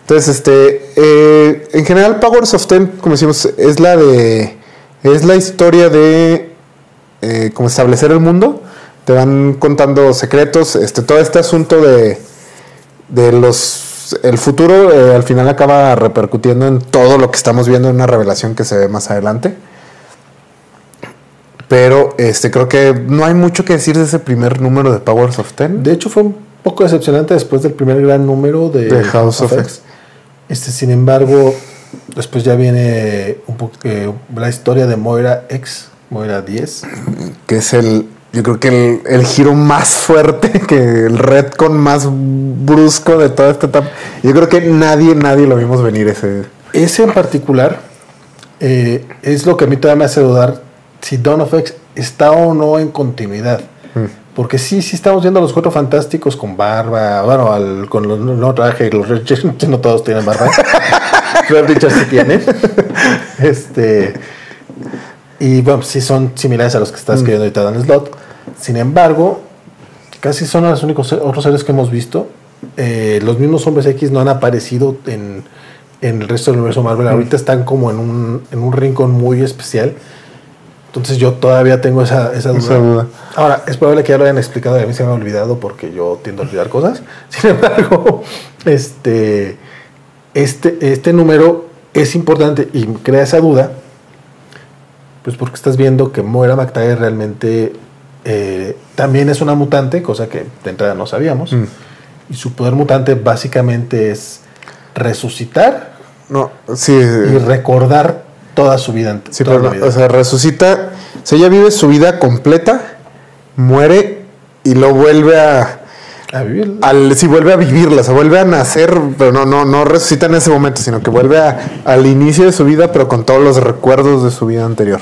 Entonces, este, eh, en general, Powers of Ten, como decimos, es la de, es la historia de, eh, como establecer el mundo. Te van contando secretos, este, todo este asunto de, de los, el futuro, eh, al final acaba repercutiendo en todo lo que estamos viendo en una revelación que se ve más adelante. Pero este creo que no hay mucho que decir de ese primer número de Powers of Ten. De hecho, fue un poco decepcionante después del primer gran número de, De House of X. Este, sin embargo, después ya viene un poco eh, la historia de Moira X, Moira 10. que es el, yo creo que el, el giro más fuerte, [LAUGHS] que el retcon más brusco de toda esta etapa. Yo creo que nadie, nadie lo vimos venir ese. Ese en particular eh, es lo que a mí todavía me hace dudar si Dawn of X está o no en continuidad. Porque sí, sí estamos viendo a los cuatro fantásticos con barba, bueno, al- con los no traje, los [LAUGHS] no todos tienen barba. [LAUGHS] Red Richards sí tiene. [LAUGHS] este, y bueno, sí son similares a los que está escribiendo ahorita Dan Slot. Sin embargo, casi son los únicos otros seres que hemos visto. Eh, los mismos hombres X no han aparecido en, en el resto del universo Marvel. Ahorita están como en un, en un rincón muy especial. Entonces yo todavía tengo esa, esa duda. Esa duda. Ahora, es probable que ya lo hayan explicado y a mí se me ha olvidado porque yo tiendo a olvidar cosas. [LAUGHS] Sin embargo, este, este, este número es importante y crea esa duda Pues porque estás viendo que Moira McTaggart realmente eh, también es una mutante, cosa que de entrada no sabíamos. Mm. Y su poder mutante básicamente es resucitar No, sí. y recordar toda su vida. Sí, toda pero vida. o sea, resucita. O sea, ella vive su vida completa, muere y lo vuelve a. a vivir. Al, sí, vuelve a vivirla, se vuelve a nacer, pero no, no, no resucita en ese momento, sino que vuelve a- al inicio de su vida, pero con todos los recuerdos de su vida anterior.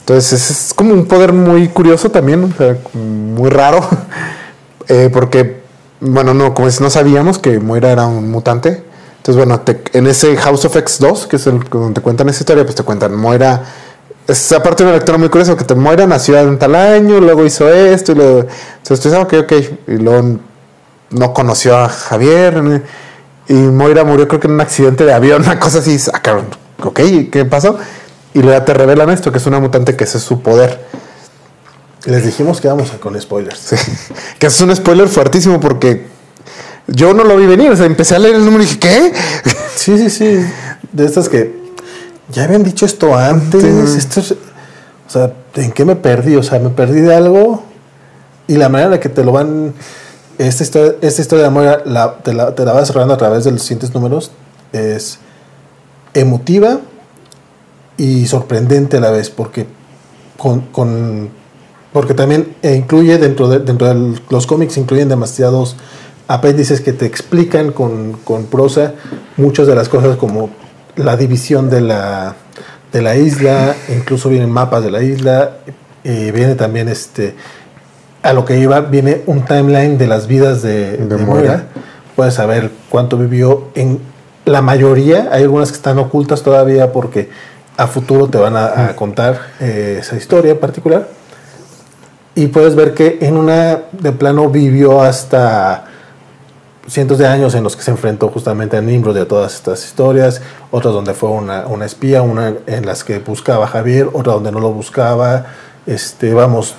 Entonces, es, es como un poder muy curioso también, o sea, muy raro, [LAUGHS] eh, porque, bueno, no, como es, no sabíamos que Moira era un mutante. Entonces, bueno, te- en ese House of X2, que es el donde te cuentan esa historia, pues te cuentan, Moira, es aparte una lectura muy curiosa, que te Moira nació en tal año, luego hizo esto, y luego, entonces tú dices, ah, ok, ok, y luego no conoció a Javier, y Moira murió creo que en un accidente de avión, [LAUGHS] una cosa así, ah, cabrón, ok, ¿qué pasó? Y luego te revelan esto, que es una mutante, que ese es su poder. Les dijimos que vamos a con spoilers. Sí. [LAUGHS] Que es un spoiler fuertísimo porque yo no lo vi venir. O sea, empecé a leer el número y dije, ¿qué? Sí, sí, sí. De estas que ya habían dicho esto antes. Sí. Esto es- o sea, ¿en qué me perdí? O sea, me perdí de algo. Y la manera en la que te lo van. Esta historia, esta historia de amor la, te, la, te la vas cerrando a través de los siguientes números. Es emotiva y sorprendente a la vez. Porque con. con- porque también eh, incluye dentro de, dentro de los cómics incluyen demasiados apéndices que te explican con, con prosa muchas de las cosas como la división de la, de la isla, incluso vienen mapas de la isla, y viene también este a lo que iba, viene un timeline de las vidas de, De de Moira. Moira. Puedes saber cuánto vivió en la mayoría, hay algunas que están ocultas todavía porque a futuro te van a, a contar eh, esa historia en particular. Y puedes ver que en una de plano vivió hasta cientos de años en los que se enfrentó justamente a Nimrod a todas estas historias, otras donde fue una, una espía, una en las que buscaba a Javier, otra donde no lo buscaba, este, vamos,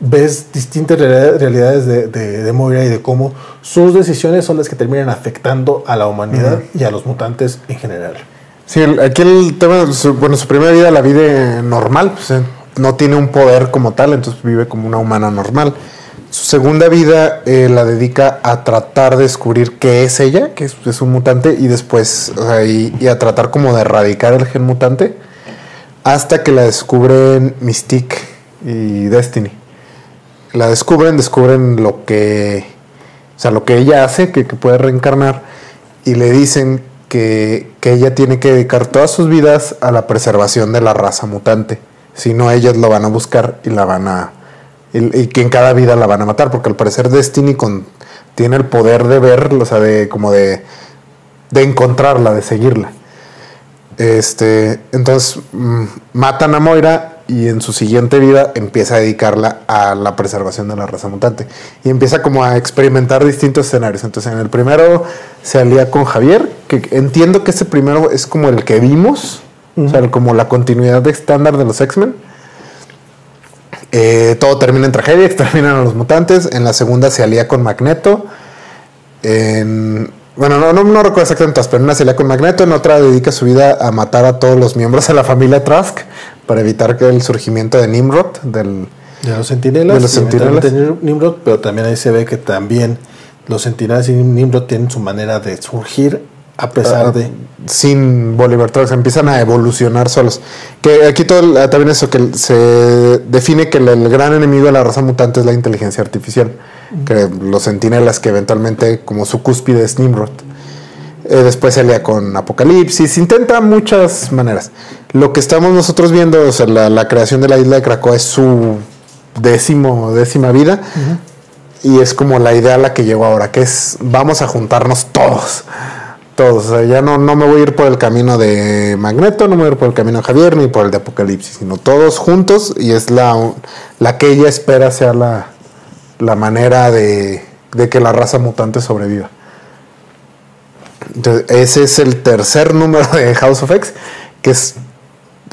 ves distintas realidad- realidades de, de, de Moira y de cómo sus decisiones son las que terminan afectando a la humanidad y a los mutantes en general. Sí, aquí el tema, su- bueno, su primera vida la vive normal, pues, eh, no tiene un poder como tal, entonces vive como una humana normal. Su segunda vida eh, la dedica a tratar de descubrir qué es ella, que es, un mutante, y después, o sea, y, a tratar como de erradicar el gen mutante, hasta que la descubren Mystique y Destiny. La descubren, descubren lo que, o sea, lo que ella hace, que, que puede reencarnar, y le dicen que, que ella tiene que dedicar todas sus vidas a la preservación de la raza mutante. Si no, ellas lo van a buscar y la van a. Y, y que en cada vida la van a matar, porque al parecer Destiny con, tiene el poder de ver, o sea, de como de, de encontrarla, de seguirla. Este, entonces mm, matan a Moira y en su siguiente vida empieza a dedicarla a la preservación de la raza mutante. Y empieza como a experimentar distintos escenarios. Entonces en el primero se alía con Javier, que entiendo que ese primero es como el que vimos, o sea, como la continuidad de estándar de los X-Men. Eh, todo termina en tragedia, [LAUGHS] exterminan a los mutantes. En la segunda se alía con Magneto. En, bueno, no, no, no recuerdo exactamente, pero en una se alía con Magneto, en otra dedica su vida a matar a todos los miembros de la familia Trask para evitar que el surgimiento de Nimrod, del, De los sentinelas. De los Centinelas. Nimrod, pero también ahí se ve que también los sentinelas y Nimrod tienen su manera de surgir a pesar de. sin Bolívar Trask, empiezan a evolucionar solos. Que aquí todo el- ah, también eso que se define que el, el gran enemigo de la raza mutante es la inteligencia artificial, que los sentinelas que eventualmente como su cúspide es Nimrod. Eh, después se alía con Apocalipsis, intenta muchas maneras. Lo que estamos nosotros viendo, o sea, la, la creación de la isla de Krakoa es su décimo, décima vida. Y es como la idea a la que llegó ahora, que es vamos a juntarnos todos. Todos. O sea, ya no, no me voy a ir por el camino de Magneto, no me voy a ir por el camino de Javier, ni por el de Apocalipsis, sino todos juntos. Y es la, la que ella espera sea la, la manera de, de que la raza mutante sobreviva. Entonces, ese es el tercer número de House of X, que es,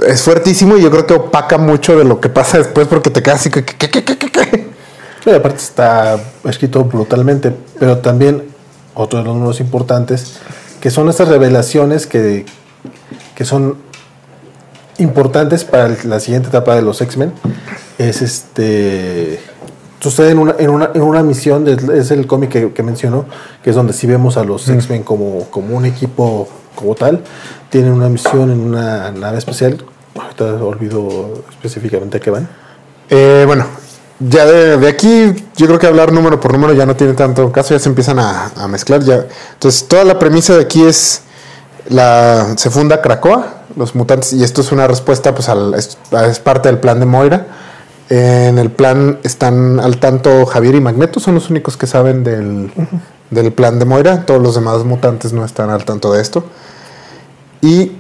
es fuertísimo y yo creo que opaca mucho de lo que pasa después porque te quedas así que... que- que- que- aparte está escrito brutalmente, pero también otro de los números importantes, que son estas revelaciones que, que son importantes para la siguiente etapa de los X-Men es este sucede en una, en una, en una misión de- es el cómic que, que mencionó que es donde sí vemos a los X-Men como, como un equipo como tal. Tienen una misión en una nave espacial ahorita olvido específicamente a qué van. Eh, bueno, ya de, de aquí yo creo que hablar número por número ya no tiene tanto caso, ya se empiezan a, a mezclar ya. Entonces toda la premisa de aquí es la se funda Krakoa, los mutantes, y esto es una respuesta pues al, es, es parte del plan de Moira. En el plan están al tanto Javier y Magneto, son los únicos que saben del, del plan de Moira, todos los demás mutantes no están al tanto de esto. Y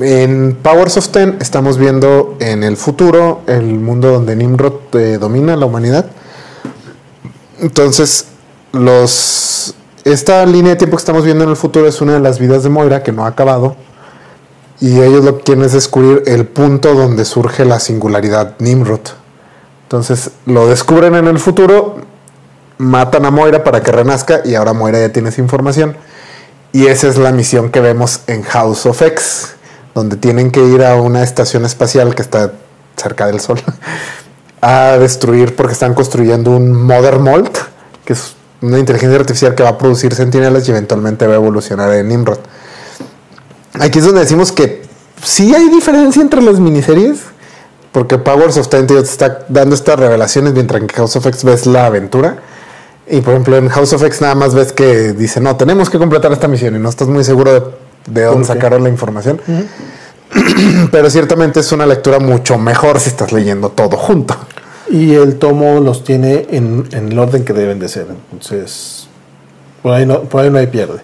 en Powers of Ten estamos viendo en el futuro el mundo donde Nimrod eh, domina la humanidad. Entonces, los esta línea de tiempo que estamos viendo en el futuro es una de las vidas de Moira que no ha acabado. Y ellos lo que quieren es descubrir el punto donde surge la singularidad Nimrod. Entonces lo descubren en el futuro, matan a Moira para que renazca y ahora Moira ya tiene esa información. Y esa es la misión que vemos en House of X, donde tienen que ir a una estación espacial que está cerca del Sol [LAUGHS] a destruir porque están construyendo un Mother Mold, que es una inteligencia artificial que va a producir sentinelas y eventualmente va a evolucionar en Nimrod. Aquí es donde decimos que sí hay diferencia entre las miniseries, porque Powers of Ten está dando estas revelaciones, mientras que House of X ves la aventura. Y por ejemplo, en House of X nada más ves que dice, no, tenemos que completar esta misión y no estás muy seguro de, de dónde sacaron la información. [CLEARS THROAT] Pero ciertamente es una lectura mucho mejor si estás leyendo todo junto. y el tomo los tiene en, en el orden que deben de ser entonces por ahí no, por ahí no hay pierde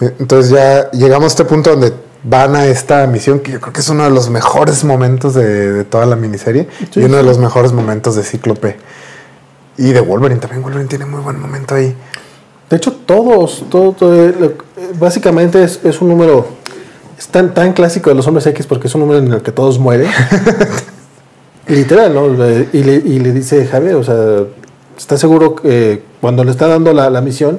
Entonces ya llegamos a este punto donde van a esta misión que yo creo que es uno de los mejores momentos de, de toda la miniserie Sí, y uno de los mejores momentos de Cíclope y de Wolverine también. Wolverine tiene muy buen momento ahí. De hecho, todos, todo, todo, eh, eh, básicamente es, es un número es tan, tan clásico de los hombres X porque es un número en el que todos mueren. [LAUGHS] Literal, ¿no? Le- Y le, y le dice Javier, o sea, está seguro que cuando le está dando la, la misión,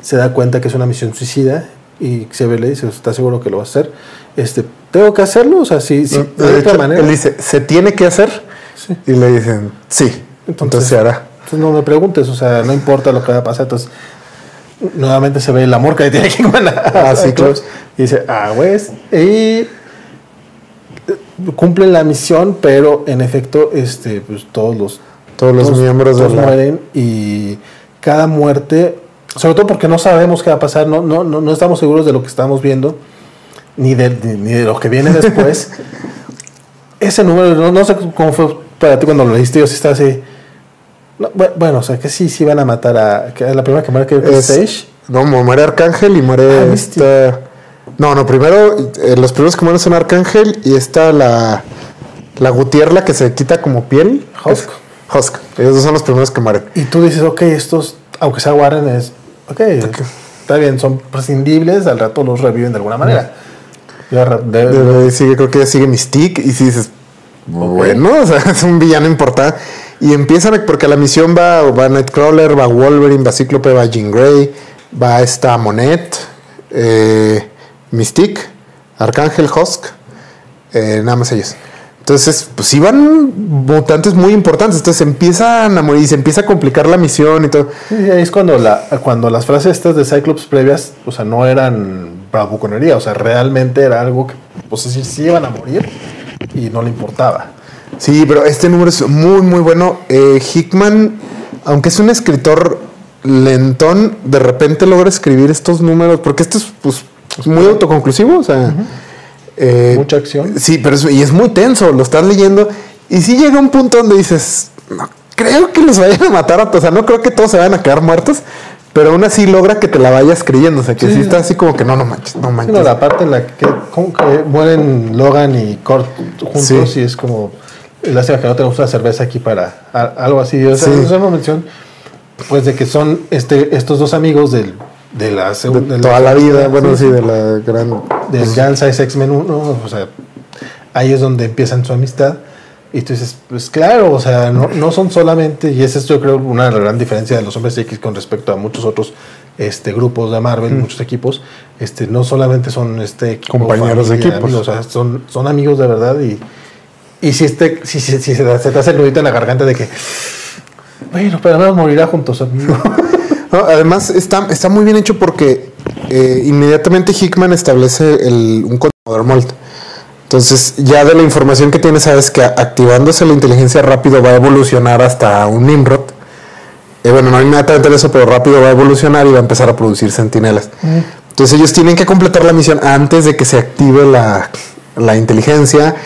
se da cuenta que es una misión suicida y Xavier le dice, ¿está seguro que lo va a hacer? Este, ¿tengo que hacerlo? O sea, si, si De de hecho, otra manera. él dice, ¿se tiene que hacer? Sí. Y le dicen, sí. Entonces, se hará. Entonces no me preguntes, o sea, no importa lo que va a pasar. Entonces, nuevamente se ve el amor que le tiene [LAUGHS] Hickman a, Ah, sí. Y dice, ah, güey. Y eh, cumplen la misión, pero en efecto, este, pues todos los Todos los miembros de la- mueren y cada muerte, sobre todo porque no sabemos qué va a pasar, no, no, no, no estamos seguros de lo que estamos viendo, ni de, ni, ni de lo que viene después. [LAUGHS] Ese número, no, no sé cómo fue para ti cuando lo leíste, yo sí estaba así. No, bu- bueno, o sea, que sí, sí van a matar a. Que la primera que muere que es Es- Sage. No, mu- muere Arcángel y muere Ah, esta- No, no, primero eh, los primeros que mueren son Arcángel y está la la Gutierla que se quita como piel. Husk. Husk. Ellos dos son los primeros que mueren. Y tú dices, ok, estos, aunque sea Warren, es. Ok, está bien, son prescindibles, al rato los reviven de alguna manera. Ra- de- De- de- sigue, creo que sigue Mystique y si dices, bueno, [LAUGHS] o sea, es un villano importante. Y empiezan, porque la misión va, va Nightcrawler, va Wolverine, va Cíclope, va Jean Grey, va esta Monet, eh, Mystique, Arcángel, Husk, eh, nada más ellos. Entonces, pues iban mutantes muy importantes. Entonces empiezan a morir y se empieza a complicar la misión y todo. Sí, es cuando, la, cuando las frases estas de Cyclops previas, o sea, no eran bravuconería, o sea, realmente era algo que, pues es decir, sí iban a morir y no le importaba. Sí, pero este número es muy, muy bueno. Eh, Hickman, aunque es un escritor lentón, de repente logra escribir estos números, porque este es pues, muy autoconclusivo, o sea... eh, Mucha acción. Sí, pero es, y es muy tenso, lo estás leyendo, y sí llega un punto donde dices, no creo que los vayan a matar a todos, o sea, no creo que todos se vayan a quedar muertos, pero aún así logra que te la vayas creyendo, o sea, que sí, Sí. está así como que no, no manches, no manches. Bueno, la parte en la que, como que mueren Logan y Kurt juntos Sí. y es como, lástima que no tenemos una cerveza aquí para a- algo así. O sea, Sí. es una mención, pues, de que son este, estos dos amigos del, de la segunda. de toda la vida, sí, bueno, sí, sí, de la gran... del pues, Size X-Men 1, o sea, ahí es donde empiezan su amistad. Y tú dices, pues claro, o sea, no, no son solamente, y esa es yo creo una gran diferencia de los hombres X con respecto a muchos otros este, grupos de Marvel, muchos equipos, este, no solamente son este, equipo, Compañeros de equipos. amigos, o sea, son, son amigos de verdad y, y si, este, si, si, si se, te- se te hace el nudito en la garganta de que, bueno, pero menos morirá juntos, amigo. [LAUGHS] No, además, está, está muy bien hecho porque eh, inmediatamente Hickman establece el, un controlador Molt. Entonces, ya de la información que tienes, sabes que activándose la inteligencia rápido va a evolucionar hasta un Nimrod. Eh, bueno, no inmediatamente eso, pero rápido va a evolucionar y va a empezar a producir sentinelas. Entonces, ellos tienen que completar la misión antes de que se active la, la inteligencia.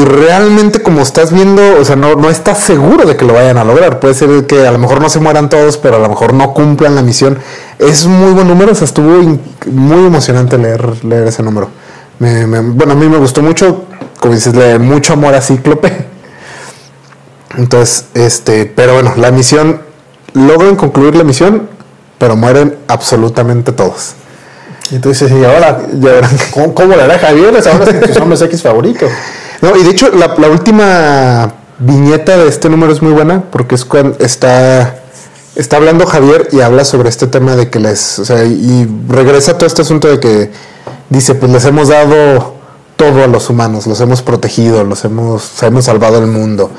Y realmente, como estás viendo, o sea, no, no estás seguro de que lo vayan a lograr. Puede ser que a lo mejor no se mueran todos, pero a lo mejor no cumplan la misión. Es muy buen número, o sea, estuvo muy emocionante leer, leer ese número. Me- me- bueno, a mí me gustó mucho, como dices, leer mucho amor a Cíclope. Entonces, este, pero bueno, la misión, logran concluir la misión, pero mueren absolutamente todos. Y entonces, y ahora, Ya verán. [LAUGHS] ¿cómo, le hará Javier? Es ahora sus hombres X favoritos. No, y de hecho, la, la última viñeta de este número es muy buena porque es cuando está, está hablando Javier y habla sobre este tema de que les. O sea, y regresa todo este asunto de que dice: Pues les hemos dado todo a los humanos, los hemos protegido, los hemos, hemos salvado el mundo.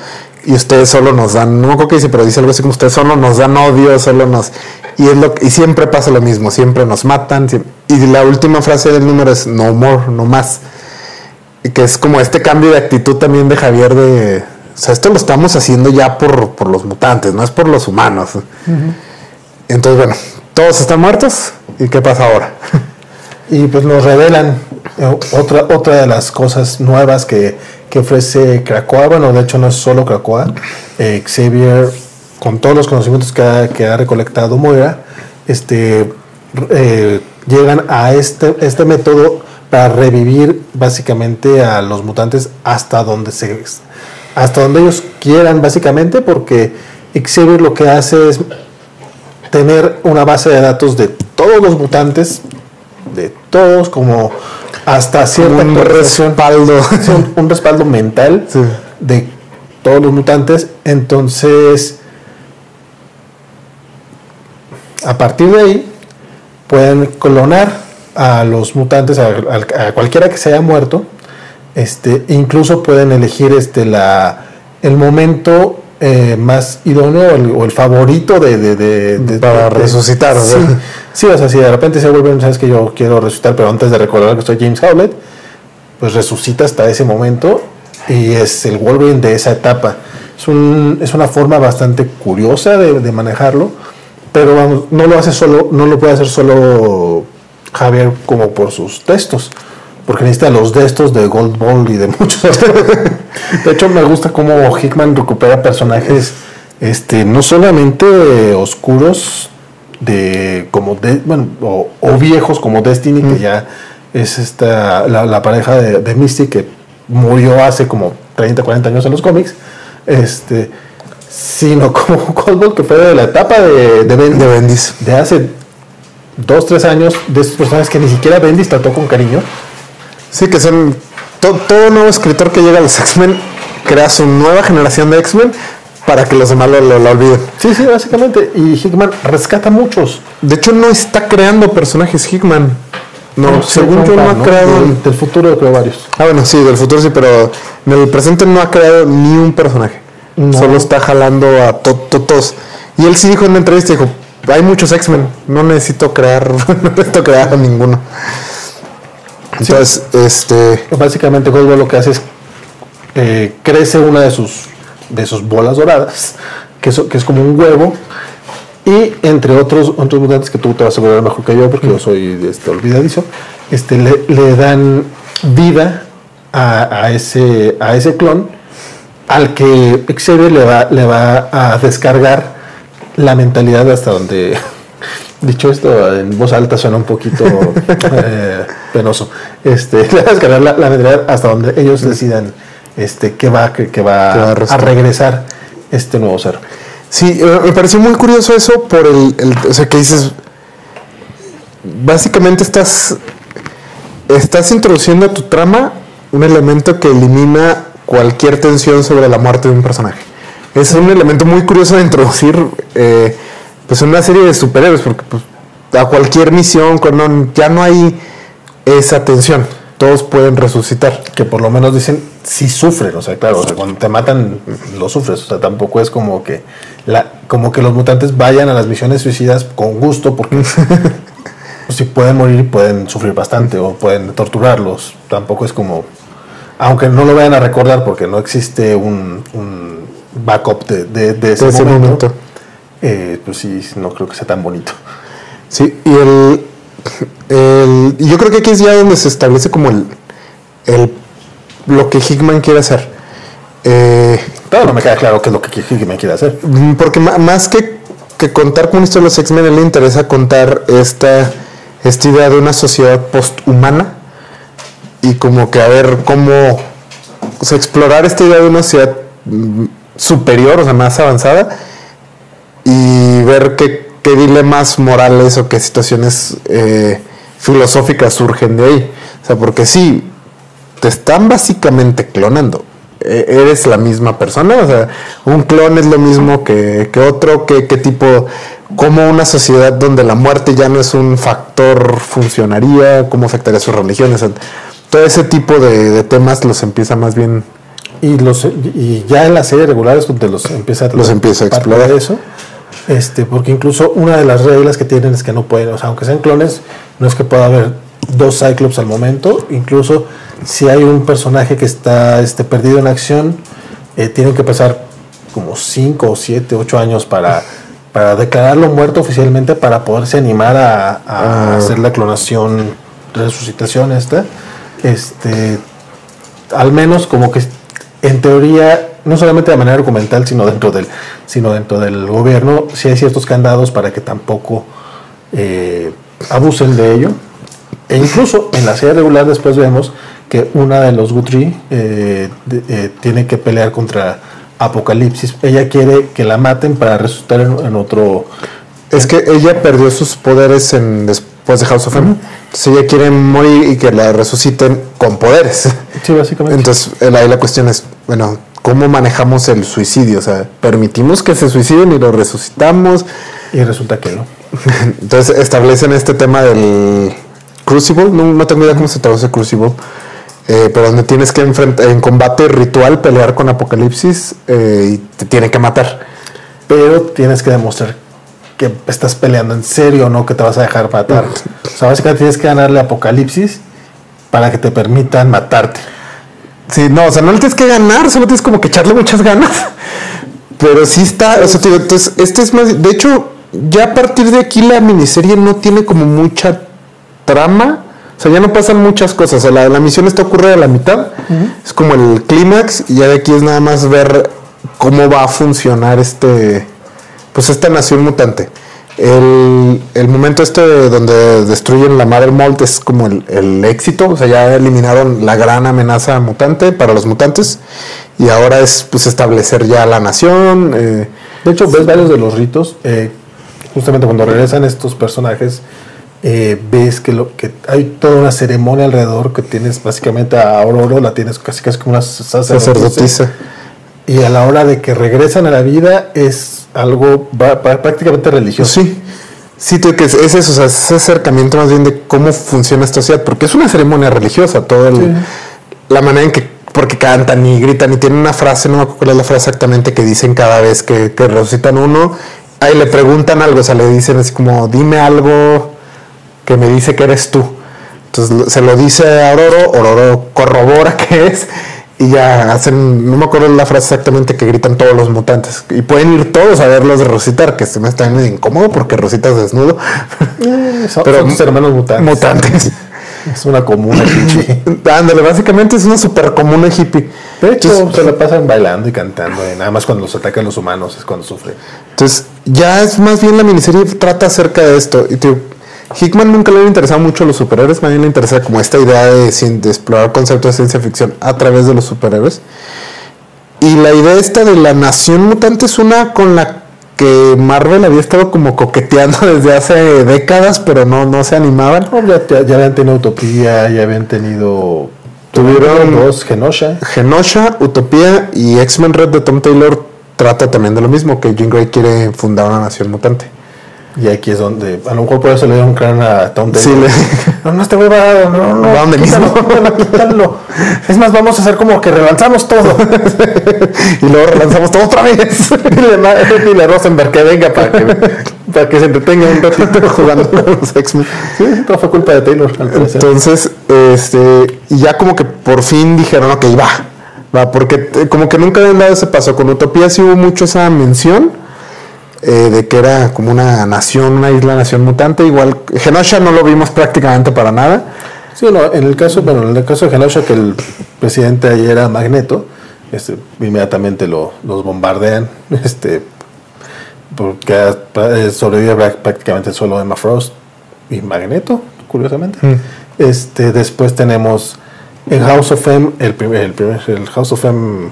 Y ustedes solo nos dan, no acuerdo qué dice, pero dice algo así como ustedes solo nos dan odio, solo nos. Y, es lo, y siempre pasa lo mismo, siempre nos matan. y la última frase del número es no more, no más que es como este cambio de actitud también de Javier de, o sea, esto lo estamos haciendo ya por, por los mutantes, no es por los humanos. Entonces, bueno, todos están muertos y ¿qué pasa ahora? Y pues nos revelan eh, otra, otra de las cosas nuevas que, que ofrece Krakoa. Bueno, de hecho no es solo Krakoa. Eh, Xavier, con todos los conocimientos que ha, que ha recolectado Moira, este, eh, llegan a este, este método para revivir básicamente a los mutantes hasta donde se hasta donde ellos quieran básicamente porque Xavier lo que hace es tener una base de datos de todos los mutantes de todos como hasta cierta un respaldo. un, un respaldo mental [LAUGHS] Sí. de todos los mutantes entonces a partir de ahí pueden clonar a los mutantes a, a- a cualquiera que se haya muerto este incluso pueden elegir este la el momento eh, más idóneo o el, o el favorito de, de- de- de- Para resucitar, sí, sí, o sea si de repente se vuelven sabes que yo quiero resucitar pero antes de recordar que soy James Howlett pues resucita hasta ese momento y es el Wolverine de esa etapa. Es, un, es una forma bastante curiosa de, de manejarlo, pero vamos, no lo hace solo, no lo puede hacer solo Javier como por sus textos, porque necesita los textos de Gold Ball y de muchos. [LAUGHS] De hecho, me gusta cómo Hickman recupera personajes este, no solamente oscuros de como de, bueno, o, o viejos como Destiny, que ya es esta la, la pareja de, de Misty que murió hace como 30, 40 años en los cómics, este, sino como [LAUGHS] Coldball que fue de la etapa de, de, Bendis, De Bendis. de hace 2, 3 años, de estos personajes que ni siquiera Bendis trató con cariño. Sí, que son to- todo nuevo escritor que llega a los X-Men crea su nueva generación de X-Men para que los demás lo, lo- lo olviden. Sí, sí, básicamente. Y Hickman rescata muchos. De hecho, no está creando personajes Hickman. No, según yo, no ha creado. Del, del futuro creo varios. Ah, bueno, sí, del futuro sí, pero en el presente no ha creado ni un personaje. No. Solo está jalando a to- to- todos. Y él sí dijo en una entrevista, dijo, hay muchos X-Men, no necesito crear, [LAUGHS] no necesito crear a ninguno. Entonces, este, Básicamente Goldberg lo que hace es eh, crece una de sus de sus bolas doradas, que, es como un huevo, y entre otros otros mutantes que tú te vas a asegurar mejor que yo, porque yo soy este, olvidadizo, este, le, le dan vida a, a ese, a ese clon, al que Xavier le va, le va a descargar la mentalidad hasta donde [LAUGHS] Dicho esto en voz alta suena un poquito [LAUGHS] eh, penoso. Este, [LAUGHS] la, la mentalidad hasta donde ellos decidan este, que va, que, que va, Que va a regresar este nuevo ser. Sí, eh, me pareció muy curioso eso por el, el- o sea, que dices, básicamente estás, estás introduciendo a tu trama un elemento que elimina cualquier tensión sobre la muerte de un personaje. Es un elemento muy curioso de introducir, eh, pues, una serie de superhéroes, porque pues, a cualquier misión, cuando ya no hay esa tensión. Todos pueden resucitar. que por lo menos dicen sí sufren, o sea, claro, o sea, cuando te matan lo sufres, o sea, tampoco es como que la como que los mutantes vayan a las misiones suicidas con gusto porque [LAUGHS] pues, si pueden morir pueden sufrir bastante o pueden torturarlos, tampoco es como aunque no lo vayan a recordar porque no existe un, un backup de, de- de ese, momento, momento. eh, pues sí, no creo que sea tan bonito. Sí, y el, el- yo creo que aquí es ya donde se establece como el, el lo que Hickman quiere hacer. Eh, Todavía no me queda claro qué es lo que Hickman quiere hacer. Mm, Porque más que, que contar con esto de los X-Men, le interesa contar esta, esta idea de una sociedad posthumana y como que a ver cómo, o sea, explorar esta idea de una sociedad mm, superior, o sea, más avanzada y ver qué, qué dilemas morales o qué situaciones eh, filosóficas surgen de ahí. O sea, porque sí, te están básicamente clonando. E- Eres la misma persona, o sea, un clon es lo mismo que, que otro, qué tipo, cómo una sociedad donde la muerte ya no es un factor funcionaría, cómo afectaría sus religiones. Todo ese tipo de temas los empieza más bien Y, los, y ya en las series regulares donde los empieza Los empieza a explorar. eso. Este, porque incluso una de las reglas que tienen es que no pueden, o sea, aunque sean clones, no es que pueda haber dos Cyclops al momento. Incluso si hay un personaje que está este, perdido en acción, eh, tienen que pasar como 5 o 7, 8 años para, para declararlo muerto oficialmente para poderse animar a, a Ah. hacer la clonación, resucitación esta. Este, al menos como que en teoría, no solamente de manera documental, sino dentro del, sino dentro del gobierno, sí hay ciertos candados para que tampoco eh, abusen de ello. E incluso en la serie regular después vemos que una de los Guthrie eh, eh, tiene que pelear contra Apocalipsis. Ella quiere que la maten para resucitar en, en otro... Es que ella perdió sus poderes en, después de House of M. Entonces ella quiere morir y que la resuciten con poderes. Sí, básicamente. Entonces ahí la cuestión es, bueno, ¿cómo manejamos el suicidio? O sea, ¿permitimos que se suiciden y lo resucitamos? y resulta que no. [LAUGHS] Entonces establecen este tema del Crucible. No, no tengo idea cómo se traduce Crucible. eh, pero donde tienes que enfrentar en combate ritual pelear con Apocalipsis eh, y te tiene que matar. pero tienes que demostrar que estás peleando en serio, no que te vas a dejar matar. O sea, básicamente tienes que ganarle Apocalipsis para que te permitan matarte. Sí, no, o sea, no le tienes que ganar, solo tienes como que echarle muchas ganas. Pero sí está, o sea, te digo, entonces, este es más, de hecho, ya a partir de aquí la miniserie no tiene como mucha trama, o sea, ya no pasan muchas cosas, o sea, la, la misión esta ocurre a la mitad, es como el clímax, y ya de aquí es nada más ver cómo va a funcionar este, pues esta nación mutante. El, el momento este de donde destruyen la Mother Mold es como el, el éxito, o sea, ya eliminaron la gran amenaza mutante para los mutantes y ahora es pues establecer ya la nación. eh, De hecho, ves varios de los ritos. eh, justamente cuando regresan estos personajes, eh, ves que, lo, que hay toda una ceremonia alrededor que tienes básicamente a Aurora, la tienes casi casi como una sacerdotisa. sacerdotisa. Y a la hora de que regresan a la vida es algo prácticamente religioso. Sí, sí, que es, es eso, o sea, es ese acercamiento más bien de cómo funciona esta sociedad, porque es una ceremonia religiosa, todo el- Sí. la manera en que, porque cantan y gritan y tienen una frase, no me acuerdo cuál es la frase exactamente que dicen cada vez que, que resucitan uno, ahí le preguntan algo, o sea, le dicen así como, dime algo que me dice que eres tú. Entonces se lo dice a Ororo, Ororo corrobora [LAUGHS] que es y ya hacen, no me acuerdo la frase exactamente que gritan todos los mutantes y pueden ir todos a verlos resucitar, que se me está medio incómodo porque recitas desnudo. Eh, son, Pero son tus hermanos mutantes. Mutantes. Es una comuna [LAUGHS] hippie. Ándale, básicamente es una super comuna hippie. De hecho, Entonces- se la pasan bailando y cantando. y nada más cuando los atacan los humanos es cuando sufren. Entonces, ya es más bien la miniserie trata acerca de esto. Y te Hickman nunca le había interesado mucho a los superhéroes, más bien le interesa como esta idea de, explorar conceptos de ciencia ficción a través de los superhéroes. Y la idea esta de la nación mutante es una con la que Marvel había estado como coqueteando [LAUGHS] desde hace décadas, pero no, no se animaban. No, ya, ya- ya habían tenido Utopía, ya habían tenido. Tuvieron- dos, Genosha. Genosha, Utopía y X-Men Red de Tom Taylor trata también de lo mismo, que Jean Grey quiere fundar una nación mutante. Y aquí es donde, a lo mejor por eso le dieron crán a Tom Sí, Taylor. le- No, no, este güey va, no, no, Va donde quítalo, mismo. quítalo, quítalo. Es más, vamos a hacer como que relanzamos todo. [LAUGHS] y luego relanzamos todo otra vez. [LAUGHS] Dile a Rosenberg que venga para que, para que se entretenga un ratito [LAUGHS] jugando con los X-Men. Sí, todo fue culpa de Taylor, al parecer. Entonces, este, y ya como que por fin dijeron, ok, va, va, porque como que nunca habían dado ese paso. Con Utopía sí hubo mucho esa mención eh, de que era como una nación, una isla nación mutante. Igual, Genosha no lo vimos prácticamente para nada. Sí, no, en el caso, bueno, en el caso de Genosha, que el presidente ahí era Magneto, este, inmediatamente lo, los bombardean, [LAUGHS] este, porque eh, sobrevive prá- prácticamente solo Emma Frost y Magneto, curiosamente. Este, después tenemos en House of M, el primer, el primer, el House of M,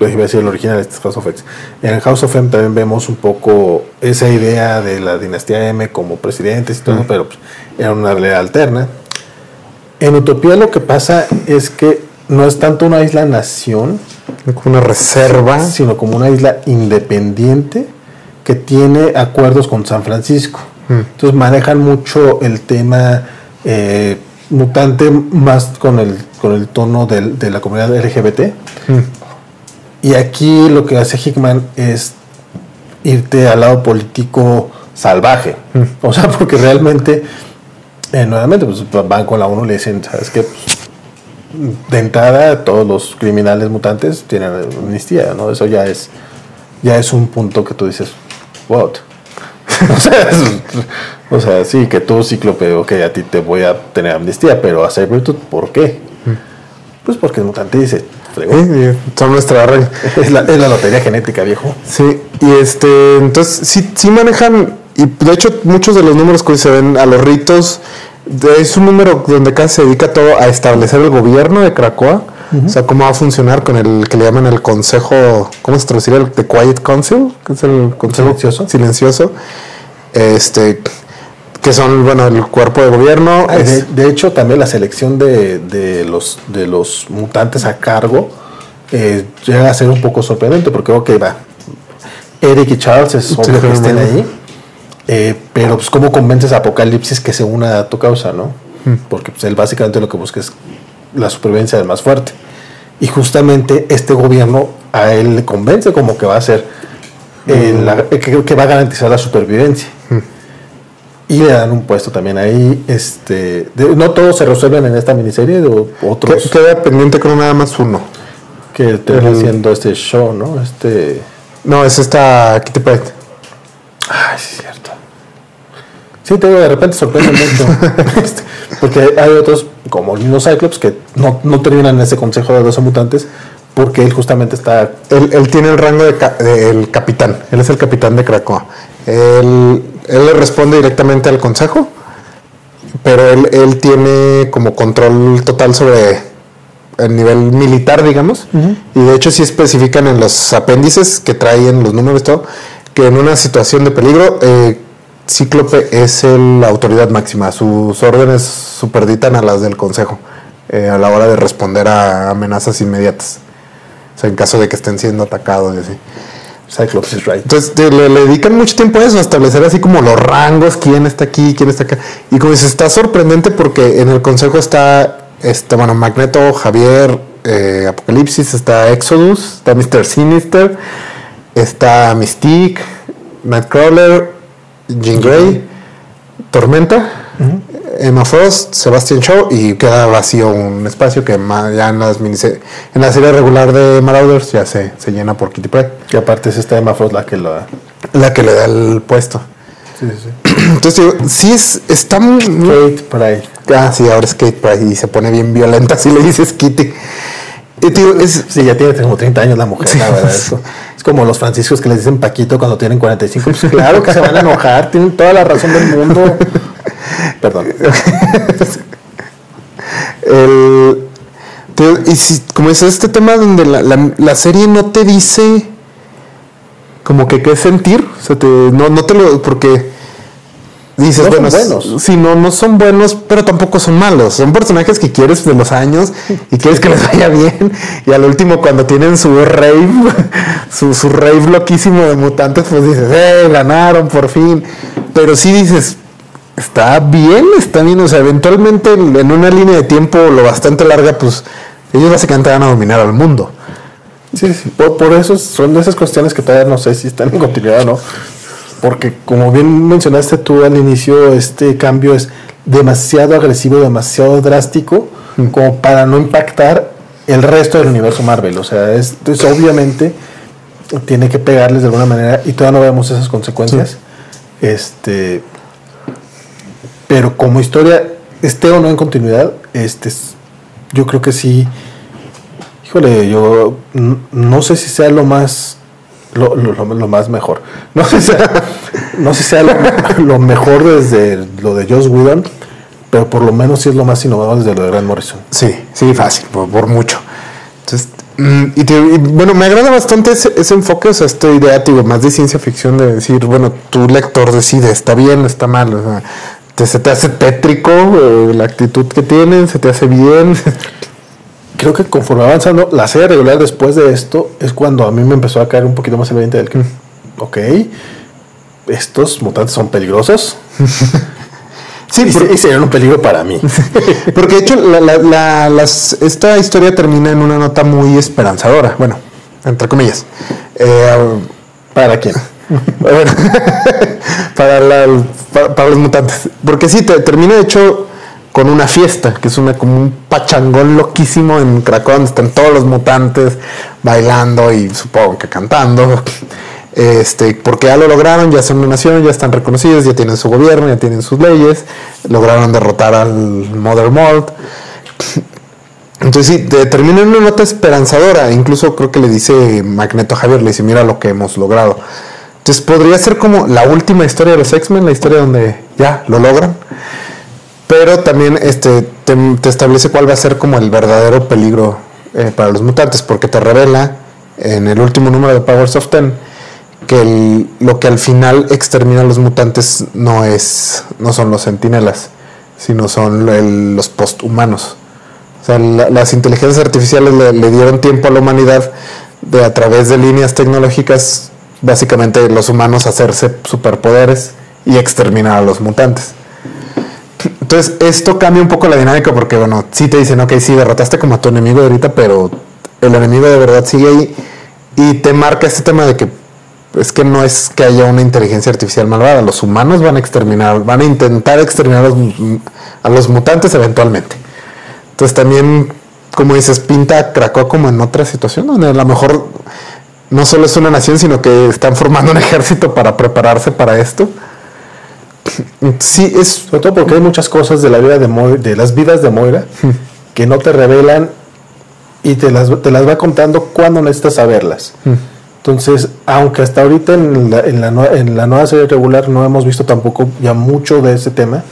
iba a decir el original, este es House of X. En House of M también vemos un poco esa idea de la dinastía M como presidentes y todo, pero pues, era una realidad alterna. En Utopía lo que pasa es que no es tanto una isla nación, Como una reserva. sino como una isla independiente que tiene acuerdos con San Francisco. Entonces manejan mucho el tema eh, mutante más con el, con el tono del- de la comunidad LGBT. Y aquí lo que hace Hickman es irte al lado político salvaje. O sea, [LAUGHS] porque realmente, eh, nuevamente, pues van con la ONU y le dicen, ¿sabes qué? Pues, de entrada, todos los criminales mutantes tienen amnistía, ¿no? Eso ya es, ya es un punto que tú dices, what? [LAUGHS] o, sea, es- o sea, sí, que tú, Cíclope, ok, a ti te voy a tener amnistía, pero a Sabretooth, ¿por qué? Pues porque el mutante dice. ¿Eh? Son nuestra regla. [LAUGHS] Es la, es la lotería genética, viejo. Sí, y este, entonces sí, sí manejan, y de hecho muchos de los números que hoy se ven a los ritos, es un número donde casi se dedica todo a establecer el gobierno de Cracoa, o sea, cómo va a funcionar con el que le llaman el consejo, ¿cómo se traduciría? El The Quiet Council, que es el consejo Silencioso. silencioso, este, que son, bueno, el cuerpo de gobierno. Ah, de, hecho, también la selección de, de los, de los mutantes a cargo eh, llega a ser un poco sorprendente, porque, ok, va. Eric y Charles es obvio que estén ahí, eh, pero pues, ¿cómo convences a Apocalipsis que se una a tu causa, no? Porque pues, él básicamente lo que busca es la supervivencia del más fuerte. Y justamente este gobierno a él le convence como que va a ser eh, la- que, que va a garantizar la supervivencia. Y le dan un puesto también ahí. Este, de- no todos se resuelven en esta miniserie, o- otros queda pendiente con nada más uno. que terminan el- siendo este show, ¿no? Este. No, es esta Kitty Pryde. Ay, sí, es cierto. Sí, te digo, de repente sorprende mucho. [LAUGHS] Este, porque hay otros, como mismo Cyclops, que no, no terminan en ese consejo de 12 mutantes, porque él justamente está. Él, él tiene el rango de, ca- de- el capitán. Él es el capitán de Krakoa. Él, él le responde directamente al consejo, pero él, él tiene como control total sobre el nivel militar, digamos. Y de hecho sí especifican en los apéndices que traen los números y todo, que en una situación de peligro, eh, Cíclope es el- la autoridad máxima. Sus órdenes superditan a las del consejo eh, a la hora de responder a amenazas inmediatas. O sea, en caso de que estén siendo atacados y así. Cyclops is right. Entonces te- le, le dedican mucho tiempo a eso, a establecer así como los rangos, quién está aquí, quién está acá. Y como dices, está sorprendente porque en el consejo está, este, bueno, Magneto, Javier, eh, Apocalipsis, está Exodus, está Mr. Sinister, está Mystique, Nightcrawler, Jean Grey, Tormenta, Emma Frost, Sebastian Shaw y queda vacío un espacio que ya en, las en la serie regular de Marauders ya se, se llena por Kitty Pryde Que aparte es esta Emma Frost la que lo. la que le da el puesto. Sí, sí, sí. [CLEARS THROAT] Entonces, digo, sí es, está muy... Kate Pride. Ah, sí, ahora es Kate Pride y se pone bien violenta si le dices Kitty. Y te digo, es, Sí, ya tiene como 30 años la mujer, la verdad. Es como los franciscos que les dicen Paquito cuando tienen 45. Pues [LAUGHS] claro que se van a enojar, tienen toda la razón del mundo. [LAUGHS] [LAUGHS] Perdón. el, te y si, como es este tema donde la, la- la serie no te dice como que qué sentir, o sea, te- no, no te lo, porque dices, No son bueno, buenos. sí, no, no son buenos, pero tampoco son malos. Son personajes que quieres de los años y quieres que les vaya bien. Y al último, cuando tienen su rave, [LAUGHS] su, su rave loquísimo de mutantes, pues dices, ¡eh! Ganaron por fin. Pero sí dices, está bien, está bien. O sea, eventualmente en una línea de tiempo lo bastante larga, pues ellos básicamente van a dominar al mundo. Sí, sí. Por, por eso son de esas cuestiones que todavía no sé si están en continuidad o no. Porque como bien mencionaste tú al inicio, este cambio es demasiado agresivo, demasiado drástico, como para no impactar el resto del universo Marvel. O sea, esto es obviamente tiene que pegarles de alguna manera y todavía no vemos esas consecuencias. Este, pero como historia, esté o no en continuidad, este, es- yo creo que sí. Híjole, yo no sé si sea lo más lo, lo- lo- más mejor. [LAUGHS] No sé si sea, no sé si sea lo, lo mejor desde lo de Joss Whedon, pero por lo menos sí es lo más innovador desde lo de Grant Morrison. Sí, sí, fácil, por, por mucho. Entonces, mm, y, te- y, bueno, me agrada bastante ese, ese enfoque, o sea, esta idea, digo, más de ciencia ficción, de decir, bueno, tu lector decide, está bien, está mal, o sea, te, se te hace tétrico eh, la actitud que tienen, se te hace bien. Creo que conforme va avanzando la serie regular después de esto es cuando a mí me empezó a caer un poquito más el 20 del que, ok, estos mutantes son peligrosos [LAUGHS] sí, y, por- se- y serían un peligro para mí. [LAUGHS] porque de hecho, la- la- la- las- esta historia termina en una nota muy esperanzadora, bueno, entre comillas. Eh, ¿Para quién? [LAUGHS] Para, los mutantes. Porque sí, te, termina de hecho con una fiesta, que es una como un pachangón loquísimo en Cracovia, donde están todos los mutantes bailando y supongo que cantando. Este, porque ya lo lograron, ya son una nación, ya están reconocidos, ya tienen su gobierno, ya tienen sus leyes, lograron derrotar al Mother Mold. Entonces sí, te- termina en una nota esperanzadora. Incluso creo que le dice Magneto Javier, le dice, mira lo que hemos logrado. Entonces podría ser como la última historia de los X-Men, la historia donde ya lo logran. Pero también este, te, te establece cuál va a ser como el verdadero peligro eh, para los mutantes, porque te revela en el último número de Powers of Ten que lo que al final extermina a los mutantes no es no son los sentinelas, sino son el- los posthumanos. O sea, la- las inteligencias artificiales le, le dieron tiempo a la humanidad de a través de líneas tecnológicas, básicamente los humanos hacerse superpoderes y exterminar a los mutantes. Entonces, esto cambia un poco la dinámica porque, bueno, sí te dicen, ok, sí, derrotaste como a tu enemigo ahorita, pero el enemigo de verdad sigue ahí y te marca este tema de que es que no es que haya una inteligencia artificial malvada, los humanos van a exterminar, van a intentar exterminar a los, a los mutantes eventualmente. Entonces también, como dices, pinta a Krakoa como en otra situación, donde a lo mejor no solo es una nación, sino que están formando un ejército para prepararse para esto. Sí, es Sobre todo porque hay muchas cosas de la vida de, Moira- de las vidas de Moira que no te revelan y te las, te las va contando cuando necesitas saberlas. Entonces, aunque hasta ahorita en la, en, la, en la nueva serie regular no hemos visto tampoco ya mucho de ese tema,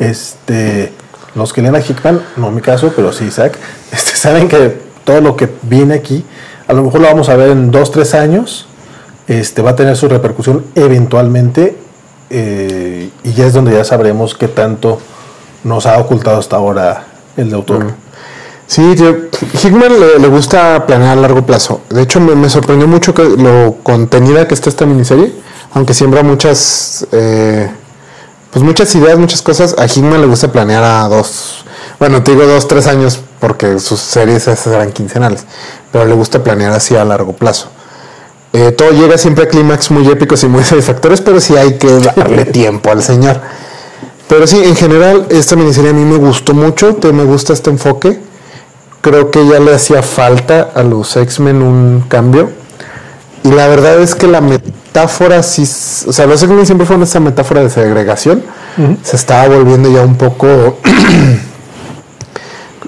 este, los que leen a Hickman, no en mi caso, pero sí Isaac, [LAUGHS] este, saben que todo lo que viene aquí, a lo mejor lo vamos a ver en dos, tres años, este, va a tener su repercusión eventualmente eh, y ya es donde ya sabremos qué tanto nos ha ocultado hasta ahora el autor. Sí, yo- Hickman le, gusta planear a largo plazo. De hecho, me, me sorprendió mucho que lo contenida que está esta miniserie, aunque siembra muchas, eh, pues muchas ideas, muchas cosas. A Hickman le gusta planear a dos, bueno, te digo dos, tres años, porque sus series esas eran quincenales, pero le gusta planear así a largo plazo. Eh, todo llega siempre a clímax muy épicos y muy [LAUGHS] satisfactorios, pero sí hay que darle [LAUGHS] tiempo al señor. Pero sí, en general, esta miniserie a mí me gustó mucho, te, me gusta este enfoque. Creo que ya le hacía falta a los X-Men un cambio. Y la verdad es que la metáfora sí, o sea, los X-Men siempre fueron esa metáfora de segregación. Se estaba volviendo ya un poco, [CLEARS THROAT]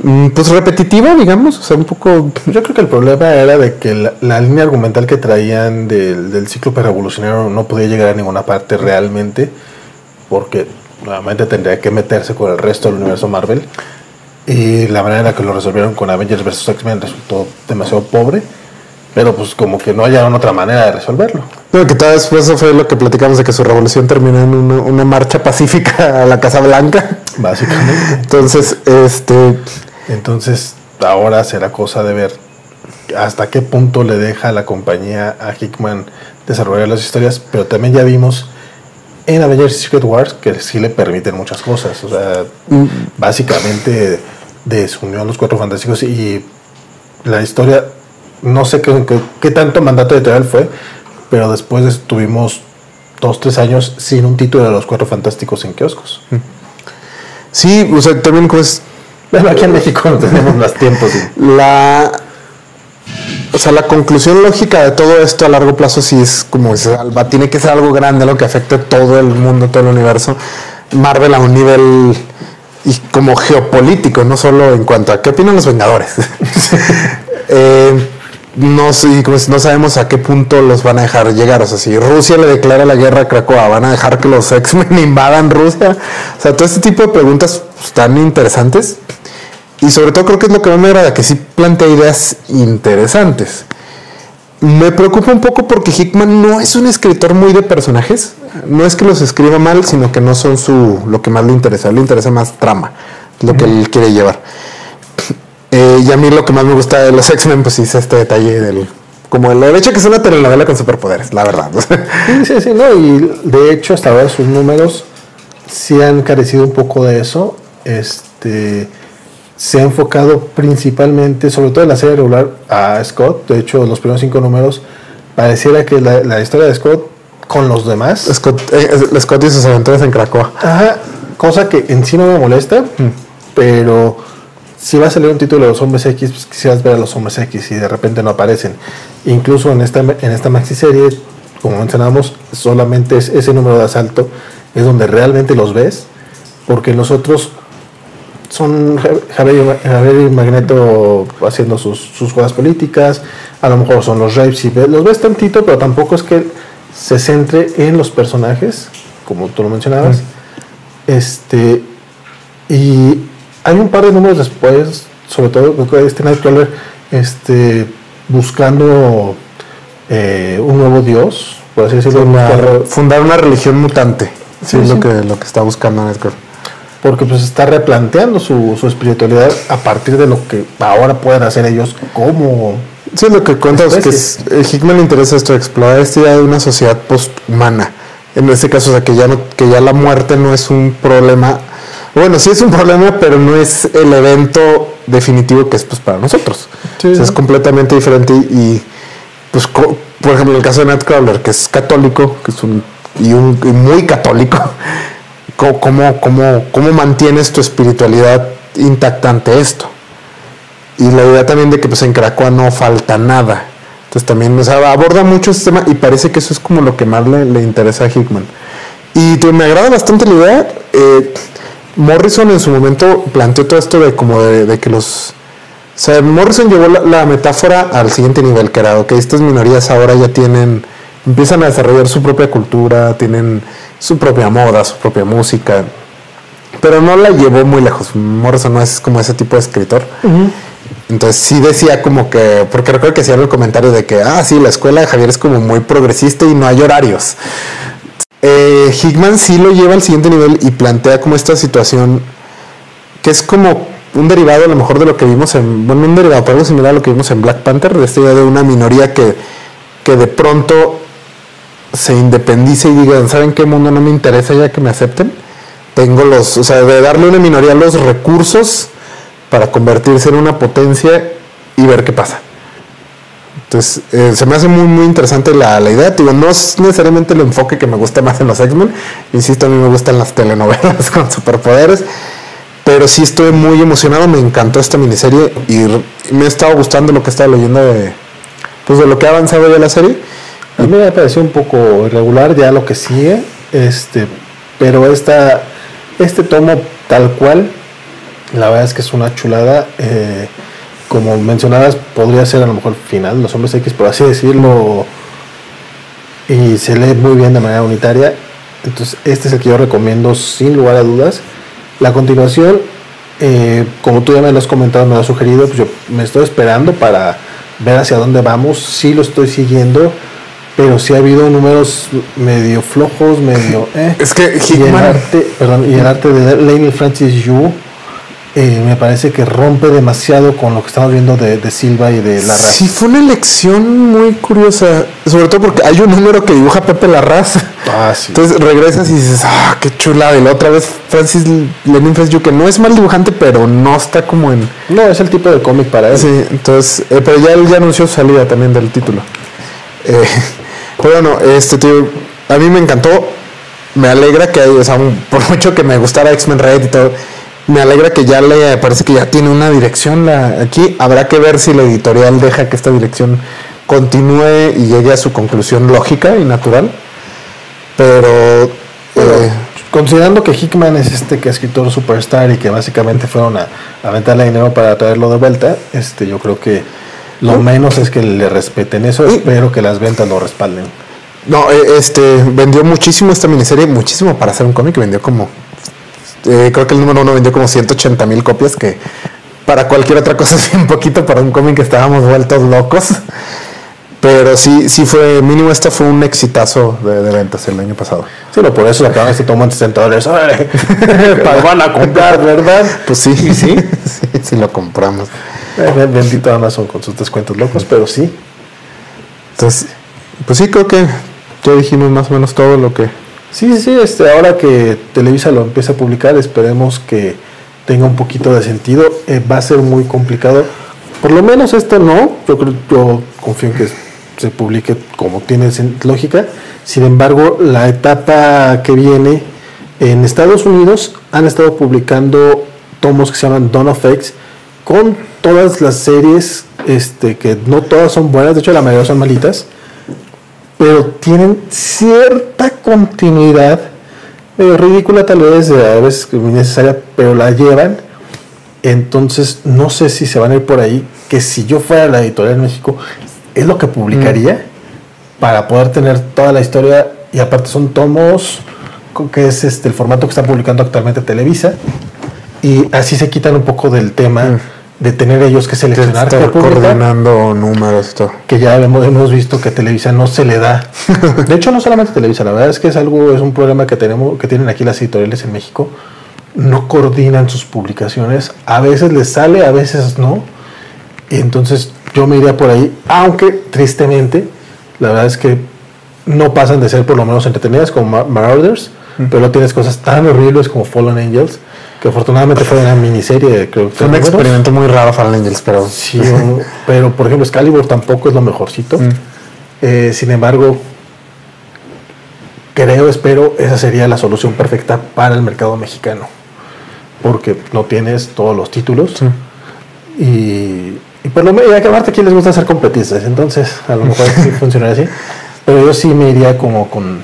pues repetitiva, digamos, o sea, un poco Yo creo que el problema era de que la, la línea argumental que traían del, del ciclo revolucionario no podía llegar a ninguna parte realmente, porque nuevamente tendría que meterse con el resto del universo Marvel. Y la manera en la que lo resolvieron con Avengers vs. X-Men resultó demasiado pobre. Pero pues como que no hallaron otra manera de resolverlo. No, que todo después eso fue lo que platicamos de que su revolución terminó en una, una marcha pacífica [LAUGHS] a la Casa Blanca. Básicamente. Entonces, este, Entonces, ahora será cosa de ver hasta qué punto le deja a la compañía a Hickman desarrollar las historias, pero también ya vimos en Avengers Secret Wars que sí le permiten muchas cosas. O sea, básicamente desunió a los cuatro fantásticos y la historia, no sé qué, qué- qué tanto mandato editorial fue, pero después estuvimos dos, tres años sin un título de los cuatro fantásticos en kioscos. sí, o sea, también pues Bueno, aquí en México no tenemos más tiempo. sí. la o sea, la conclusión lógica de todo esto a largo plazo sí es como Alba, tiene que ser algo grande, lo que afecte a todo el mundo, todo el universo. Marvel a un nivel y como geopolítico, no solo en cuanto a qué opinan los Vengadores. [LAUGHS] [LAUGHS] Eh, no, no sabemos a qué punto los van a dejar llegar. O sea, si Rusia le declara la guerra a Krakoa, ¿van a dejar que los X-Men [LAUGHS] invadan Rusia? O sea, todo este tipo de preguntas están interesantes. Y sobre todo creo que es lo que más me agrada, que sí plantea ideas interesantes. Me preocupa un poco porque Hickman no es un escritor muy de personajes. No es que los escriba mal, sino que no son su lo que más le interesa. Le interesa más trama, lo que él quiere llevar. Eh, y a mí lo que más me gusta de los X-Men, pues es este detalle del. Como el hecho que es una telenovela con superpoderes, la verdad. [LAUGHS] Sí, sí, sí, no, y de hecho hasta ahora sus números sí han carecido un poco de eso. Este se ha enfocado principalmente, sobre todo en la serie regular, a Scott. De hecho, los primeros cinco números pareciera que la, la historia de Scott con los demás. Scott, eh, Scott y sus aventuras en Krakoa. Ajá, cosa que en sí no me molesta, pero si va a salir un título de los hombres X, pues quisieras ver a los hombres X y de repente no aparecen. Incluso en esta, en esta maxi serie, como mencionábamos, solamente es ese número de asalto es donde realmente los ves, porque los otros son Ja- Javier, Javier y Magneto haciendo sus, sus jugadas políticas, a lo mejor son los rapes y ve- los ves tantito, pero tampoco es que se centre en los personajes, como tú lo mencionabas. Este, y hay un par de números después, sobre todo creo que este Nightcrawler, este, buscando eh, un nuevo dios, por así decirlo, Fundar, una religión mutante. Sí, es sí. Lo, que, lo que está buscando Nightcrawler. porque pues está replanteando su, su espiritualidad a partir de lo que ahora pueden hacer ellos como Sí, lo que cuentas es que es, eh, Hickman le interesa esto, explorar esta idea de una sociedad posthumana. En este caso, o sea, que ya, no, que ya la muerte no es un problema. Bueno, sí es un problema, pero no es el evento definitivo que es pues, para nosotros. Sí, O sea, es completamente diferente y, y, pues, co- por ejemplo, en el caso de Nightcrawler, que es católico, que es un, y, un, y muy católico, [LAUGHS] co- ¿cómo, cómo, ¿cómo mantienes tu espiritualidad intacta ante esto? Y la idea también de que pues en Krakoa no falta nada. Entonces también o sea, aborda mucho este tema y parece que eso es como lo que más le, le interesa a Hickman. Y te- me agrada bastante la idea. eh, Morrison en su momento planteó todo esto de como de, de que los... O sea, Morrison llevó la, la metáfora al siguiente nivel, que era, ok, estas minorías ahora ya tienen, empiezan a desarrollar su propia cultura, tienen su propia moda, su propia música, pero no la llevó muy lejos. Morrison no es como ese tipo de escritor. Entonces sí decía como que, porque recuerdo que hacían el comentario de que, ah, sí, la escuela de Javier es como muy progresista y no hay horarios. Eh, sí lo lleva al siguiente nivel y plantea como esta situación que es como un derivado a lo mejor de lo que vimos en, bueno, un derivado, pero algo similar a lo que vimos en Black Panther, de esta idea de una minoría que, que de pronto se independice y digan, ¿saben qué mundo no me interesa ya que me acepten? Tengo los, o sea, de darle a una minoría los recursos para convertirse en una potencia y ver qué pasa. Eh, se me hace muy, muy interesante la, la idea. Digo, no es necesariamente el enfoque que me gusta más en los X-Men. Insisto, a mí me gustan las telenovelas [LAUGHS] con superpoderes. Pero sí estoy muy emocionado. Me encantó esta miniserie y me ha estado gustando lo que estaba leyendo de, pues, de lo que ha avanzado ya la serie. A mí me pareció un poco irregular ya lo que sigue, este, pero esta, este tomo tal cual, la verdad es que es una chulada. eh, como mencionabas, podría ser a lo mejor final, los hombres X, por así decirlo, y se lee muy bien de manera unitaria. Entonces, este es el que yo recomiendo sin lugar a dudas. La continuación, eh, como tú ya me lo has comentado, me lo has sugerido, pues yo me estoy esperando para ver hacia dónde vamos. Sí lo estoy siguiendo, pero sí ha habido números medio flojos, medio... eh. Es que Y el Hickman, arte, perdón, y el arte de Laney Francis Yu eh, me parece que rompe demasiado con lo que estamos viendo de, de Silva y de Larraz. sí fue una elección muy curiosa, sobre todo porque hay un número que dibuja Pepe Larraz. Ah, sí. Entonces regresas y dices, ah, qué chulada. Y la otra vez Francis Lenin Francis Yu, que no es mal dibujante, pero no está como en... no, es el tipo de cómic para él. Sí, entonces, eh, pero ya él ya anunció su salida también del título. Eh, [LAUGHS] pero bueno, este tío, a mí me encantó. Me alegra que, o sea, por mucho que me gustara X-Men Red y todo, me alegra que ya le parece que ya tiene una dirección la, aquí. Habrá que ver si la editorial deja que esta dirección continúe y llegue a su conclusión lógica y natural. Pero, eh, considerando que Hickman es este que escritor superstar y que básicamente fueron a, a aventarle dinero para traerlo de vuelta, este yo creo que lo menos es que le respeten eso. Sí. Espero que las ventas lo respalden. No, eh, este vendió muchísimo esta miniserie, muchísimo para hacer un cómic, vendió como eh, creo que el número uno vendió como 180 mil copias, que para cualquier otra cosa [LAUGHS] es bien poquito, para un cómic estábamos vueltos locos. Pero sí, sí fue, mínimo esta fue un exitazo de, de ventas el año pasado. Sí, no, por eso sacaron este tomo en 60 dólares. [LAUGHS] Pues van a comprar, ¿verdad? Pues sí, ¿Y sí? [LAUGHS] sí, sí lo compramos. Eh, Bendito Amazon con sus descuentos locos, pero sí. Entonces, pues sí, creo que ya dijimos más o menos todo lo que... Sí, sí, este, ahora que Televisa lo empieza a publicar, esperemos que tenga un poquito de sentido. Eh, va a ser muy complicado. Por lo menos esto no. Yo creo, yo confío en que se publique como tiene lógica. Sin embargo, la etapa que viene en Estados Unidos han estado publicando tomos que se llaman Dawn of con todas las series este, que no todas son buenas, de hecho la mayoría son malitas pero tienen cierta continuidad, medio ridícula tal vez, eh, a veces innecesaria, pero la llevan. Entonces, no sé si se van a ir por ahí, que si yo fuera la editorial en México, es lo que publicaría para poder tener toda la historia, y aparte son tomos, que es este, el formato que está publicando actualmente Televisa, y así se quitan un poco del tema de tener ellos que seleccionar Estar coordinando números todo. que ya hemos, hemos visto que Televisa no se le da. [LAUGHS] De hecho, no solamente Televisa, la verdad es que es algo, es un problema que tenemos, que tienen aquí las editoriales en México. No coordinan sus publicaciones. A veces les sale, a veces no. Y entonces yo me iría por ahí, aunque tristemente, la verdad es que no pasan de ser por lo menos entretenidas como Ma- Marauders, pero no tienes cosas tan horribles como Fallen Angels, que afortunadamente fue una miniserie, creo que Fue un experimento muy raro Fallen Angels, pero Sí, un- pero por ejemplo, Excalibur tampoco es lo mejorcito. Eh, sin embargo, creo, espero, esa sería la solución perfecta para el mercado mexicano. Porque no tienes todos los títulos. Y, y por lo menos, aparte aquí les gusta hacer competencias, entonces a lo mejor sí [LAUGHS] funcionaría así. Pero yo sí me iría como con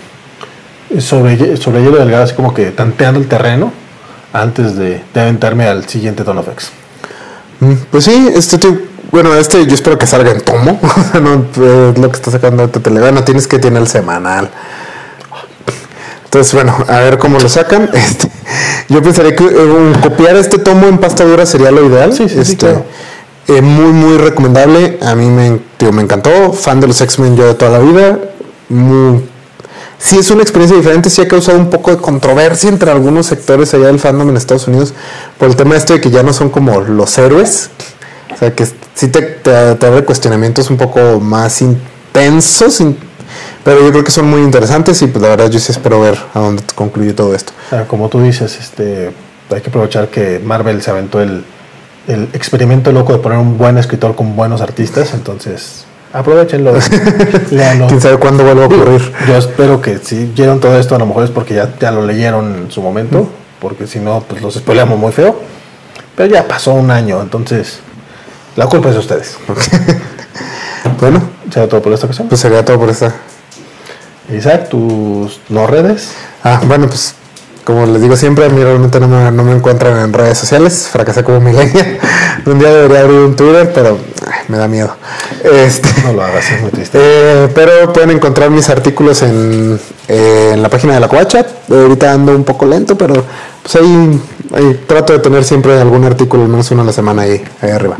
sobre, sobre hielo delgado, así como que tanteando el terreno antes de, de aventarme al siguiente Dawn of X. Mm, Pues sí, este bueno, este yo espero que salga en tomo. [LAUGHS] No eh, es lo que está sacando ahorita Televisa. Tienes que tener el semanal. Entonces, bueno, a ver cómo lo sacan. [LAUGHS] Este, yo pensaría que eh, copiar este tomo en pasta dura sería lo ideal. Sí, sí, sí, Este, claro. eh, muy, muy recomendable. A mí me, tío, me encantó. Fan de los X-Men yo de toda la vida. Muy, sí es una experiencia diferente, sí ha causado un poco de controversia entre algunos sectores allá del fandom en Estados Unidos por el tema este de que ya no son como los héroes. O sea, que sí te, te, te abre cuestionamientos un poco más intensos, in- pero yo creo que son muy interesantes y pues la verdad yo sí espero ver a dónde concluye todo esto. Como tú dices, este, hay que aprovechar que Marvel se aventó el, el experimento loco de poner un buen escritor con buenos artistas, entonces aprovechenlo, [LAUGHS] léanlo. Quién sabe cuándo vuelva a ocurrir. Yo espero que si vieron todo esto, a lo mejor es porque ya, ya lo leyeron en su momento, porque si no, pues los spoileamos muy feo. Pero ya pasó un año, entonces la culpa es de ustedes. [LAUGHS] Bueno, ¿Será todo por esta ocasión? pues sería todo por esta. Isaac, tus no redes. Ah, bueno, pues como les digo siempre, a mí realmente no me, no me encuentran en redes sociales. Fracasé como [LAUGHS] millennial. un día debería abrir un Twitter, pero ay, me da miedo. Este, No lo hagas, es muy triste. eh, pero pueden encontrar mis artículos en, eh, en la página de la Covacha. Ahorita ando un poco lento, pero pues ahí, ahí trato de tener siempre algún artículo, al menos uno a la semana ahí, ahí arriba.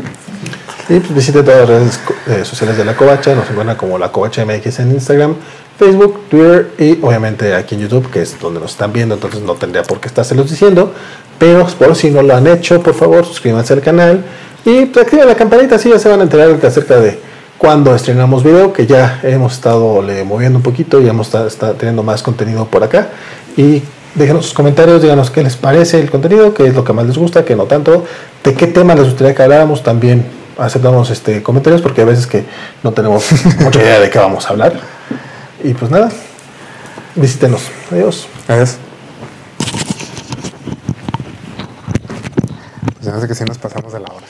Y pues visite todas las redes eh, sociales de La Covacha. Nos encuentran como La Covacha MX en Instagram, Facebook, Twitter y obviamente aquí en YouTube, que es donde nos están viendo. Entonces no tendría por qué estárselos diciendo. Pero por si no lo han hecho, por favor, suscríbanse al canal y pues, activen la campanita. Así ya se van a enterar acerca de cuando estrenamos video, que ya hemos estado le moviendo un poquito y hemos estado teniendo más contenido por acá. Y déjenos sus comentarios, díganos qué les parece el contenido, qué es lo que más les gusta, qué no tanto, de qué tema les gustaría que habláramos. También aceptamos este comentarios porque a veces que no tenemos mucha idea de qué vamos a hablar. Y pues nada, visítenos. Adiós. Adiós. Pues se me hace que sí nos pasamos de la hora.